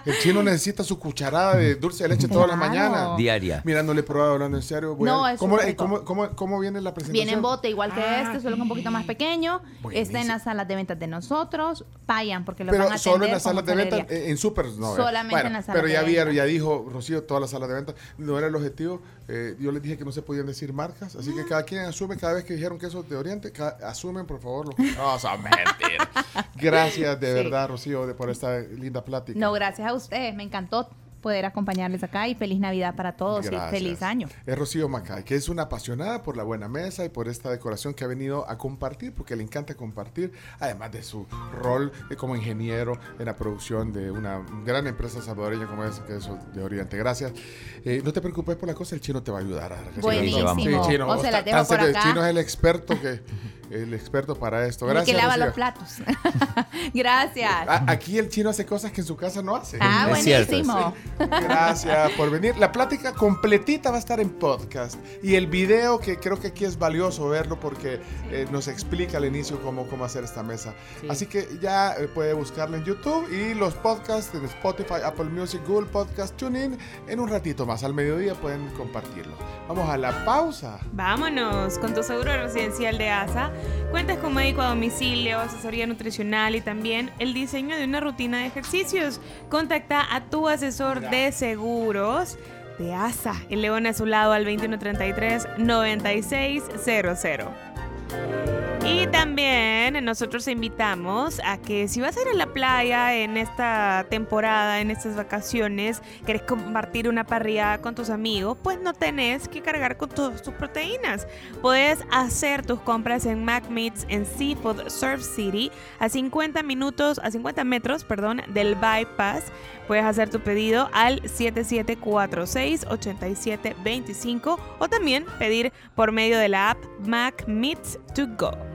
El chino necesita su cucharada de dulce de leche todas las Claro. mañanas. Diaria. Mira, no le he probado hablando en serio. voy No, a- es ¿cómo, súper eh, cómo, cómo, cómo viene la presentación? Viene en bote igual que Ah, este, solo que un poquito más pequeño. Buenísimo. Está en las salas de ventas de nosotros. Vayan porque lo Pero van a solo en las salas de mucha venta, alegría. eh, en super no. Solamente en las salas Pero de ya vieron, ya dijo Rocío, todas las salas de venta, no era el objetivo. eh, yo les dije que no se podían decir marcas, así Ah. que cada quien asume, cada vez que dijeron que eso es de Oriente, ca- asumen por favor. No, son mentiras. Gracias de Sí. verdad, Rocío, de, por esta linda plática. No, gracias a ustedes. Me encantó poder acompañarles acá y feliz Navidad para todos Gracias. y feliz año. Es Rocío Macay, que es una apasionada por la buena mesa y por esta decoración que ha venido a compartir, porque le encanta compartir, además de su rol como ingeniero en la producción de una gran empresa salvadoreña como es, que es de Oriente. Gracias. Eh, no te preocupes por la cosa, el chino te va a ayudar. a Buenísimo. chino, O se está- las dejo por serio, el acá. chino es el experto que el experto para esto. Gracias. que lava los platos. *laughs* gracias. A- Aquí el chino hace cosas que en su casa no hace. Ah, Es cierto, buenísimo. Gracias por venir. La plática completita va a estar en podcast. Y el video, que creo que aquí es valioso verlo porque eh, nos explica al inicio cómo, cómo hacer esta mesa. Así que ya eh, puede buscarlo en YouTube y los podcasts en Spotify, Apple Music, Google Podcast, TuneIn. En un ratito más, al mediodía pueden compartirlo. Vamos a la pausa. Vámonos, con tu seguro residencial de ASA cuentas con médico a domicilio, asesoría nutricional y también el diseño de una rutina de ejercicios. Contacta a tu asesor de seguros de ASA, el león a su lado al 2133-9600. Y también nosotros invitamos a que si vas a ir a la playa en esta temporada, en estas vacaciones, querés compartir una parrilla con tus amigos, pues no tenés que cargar con todas tus proteínas. Puedes hacer tus compras en McMeats en Seafood Surf City a 50 minutos, a 50 metros, perdón, del bypass. Puedes hacer tu pedido al 7746-8725 o también pedir por medio de la app McMeats to Go.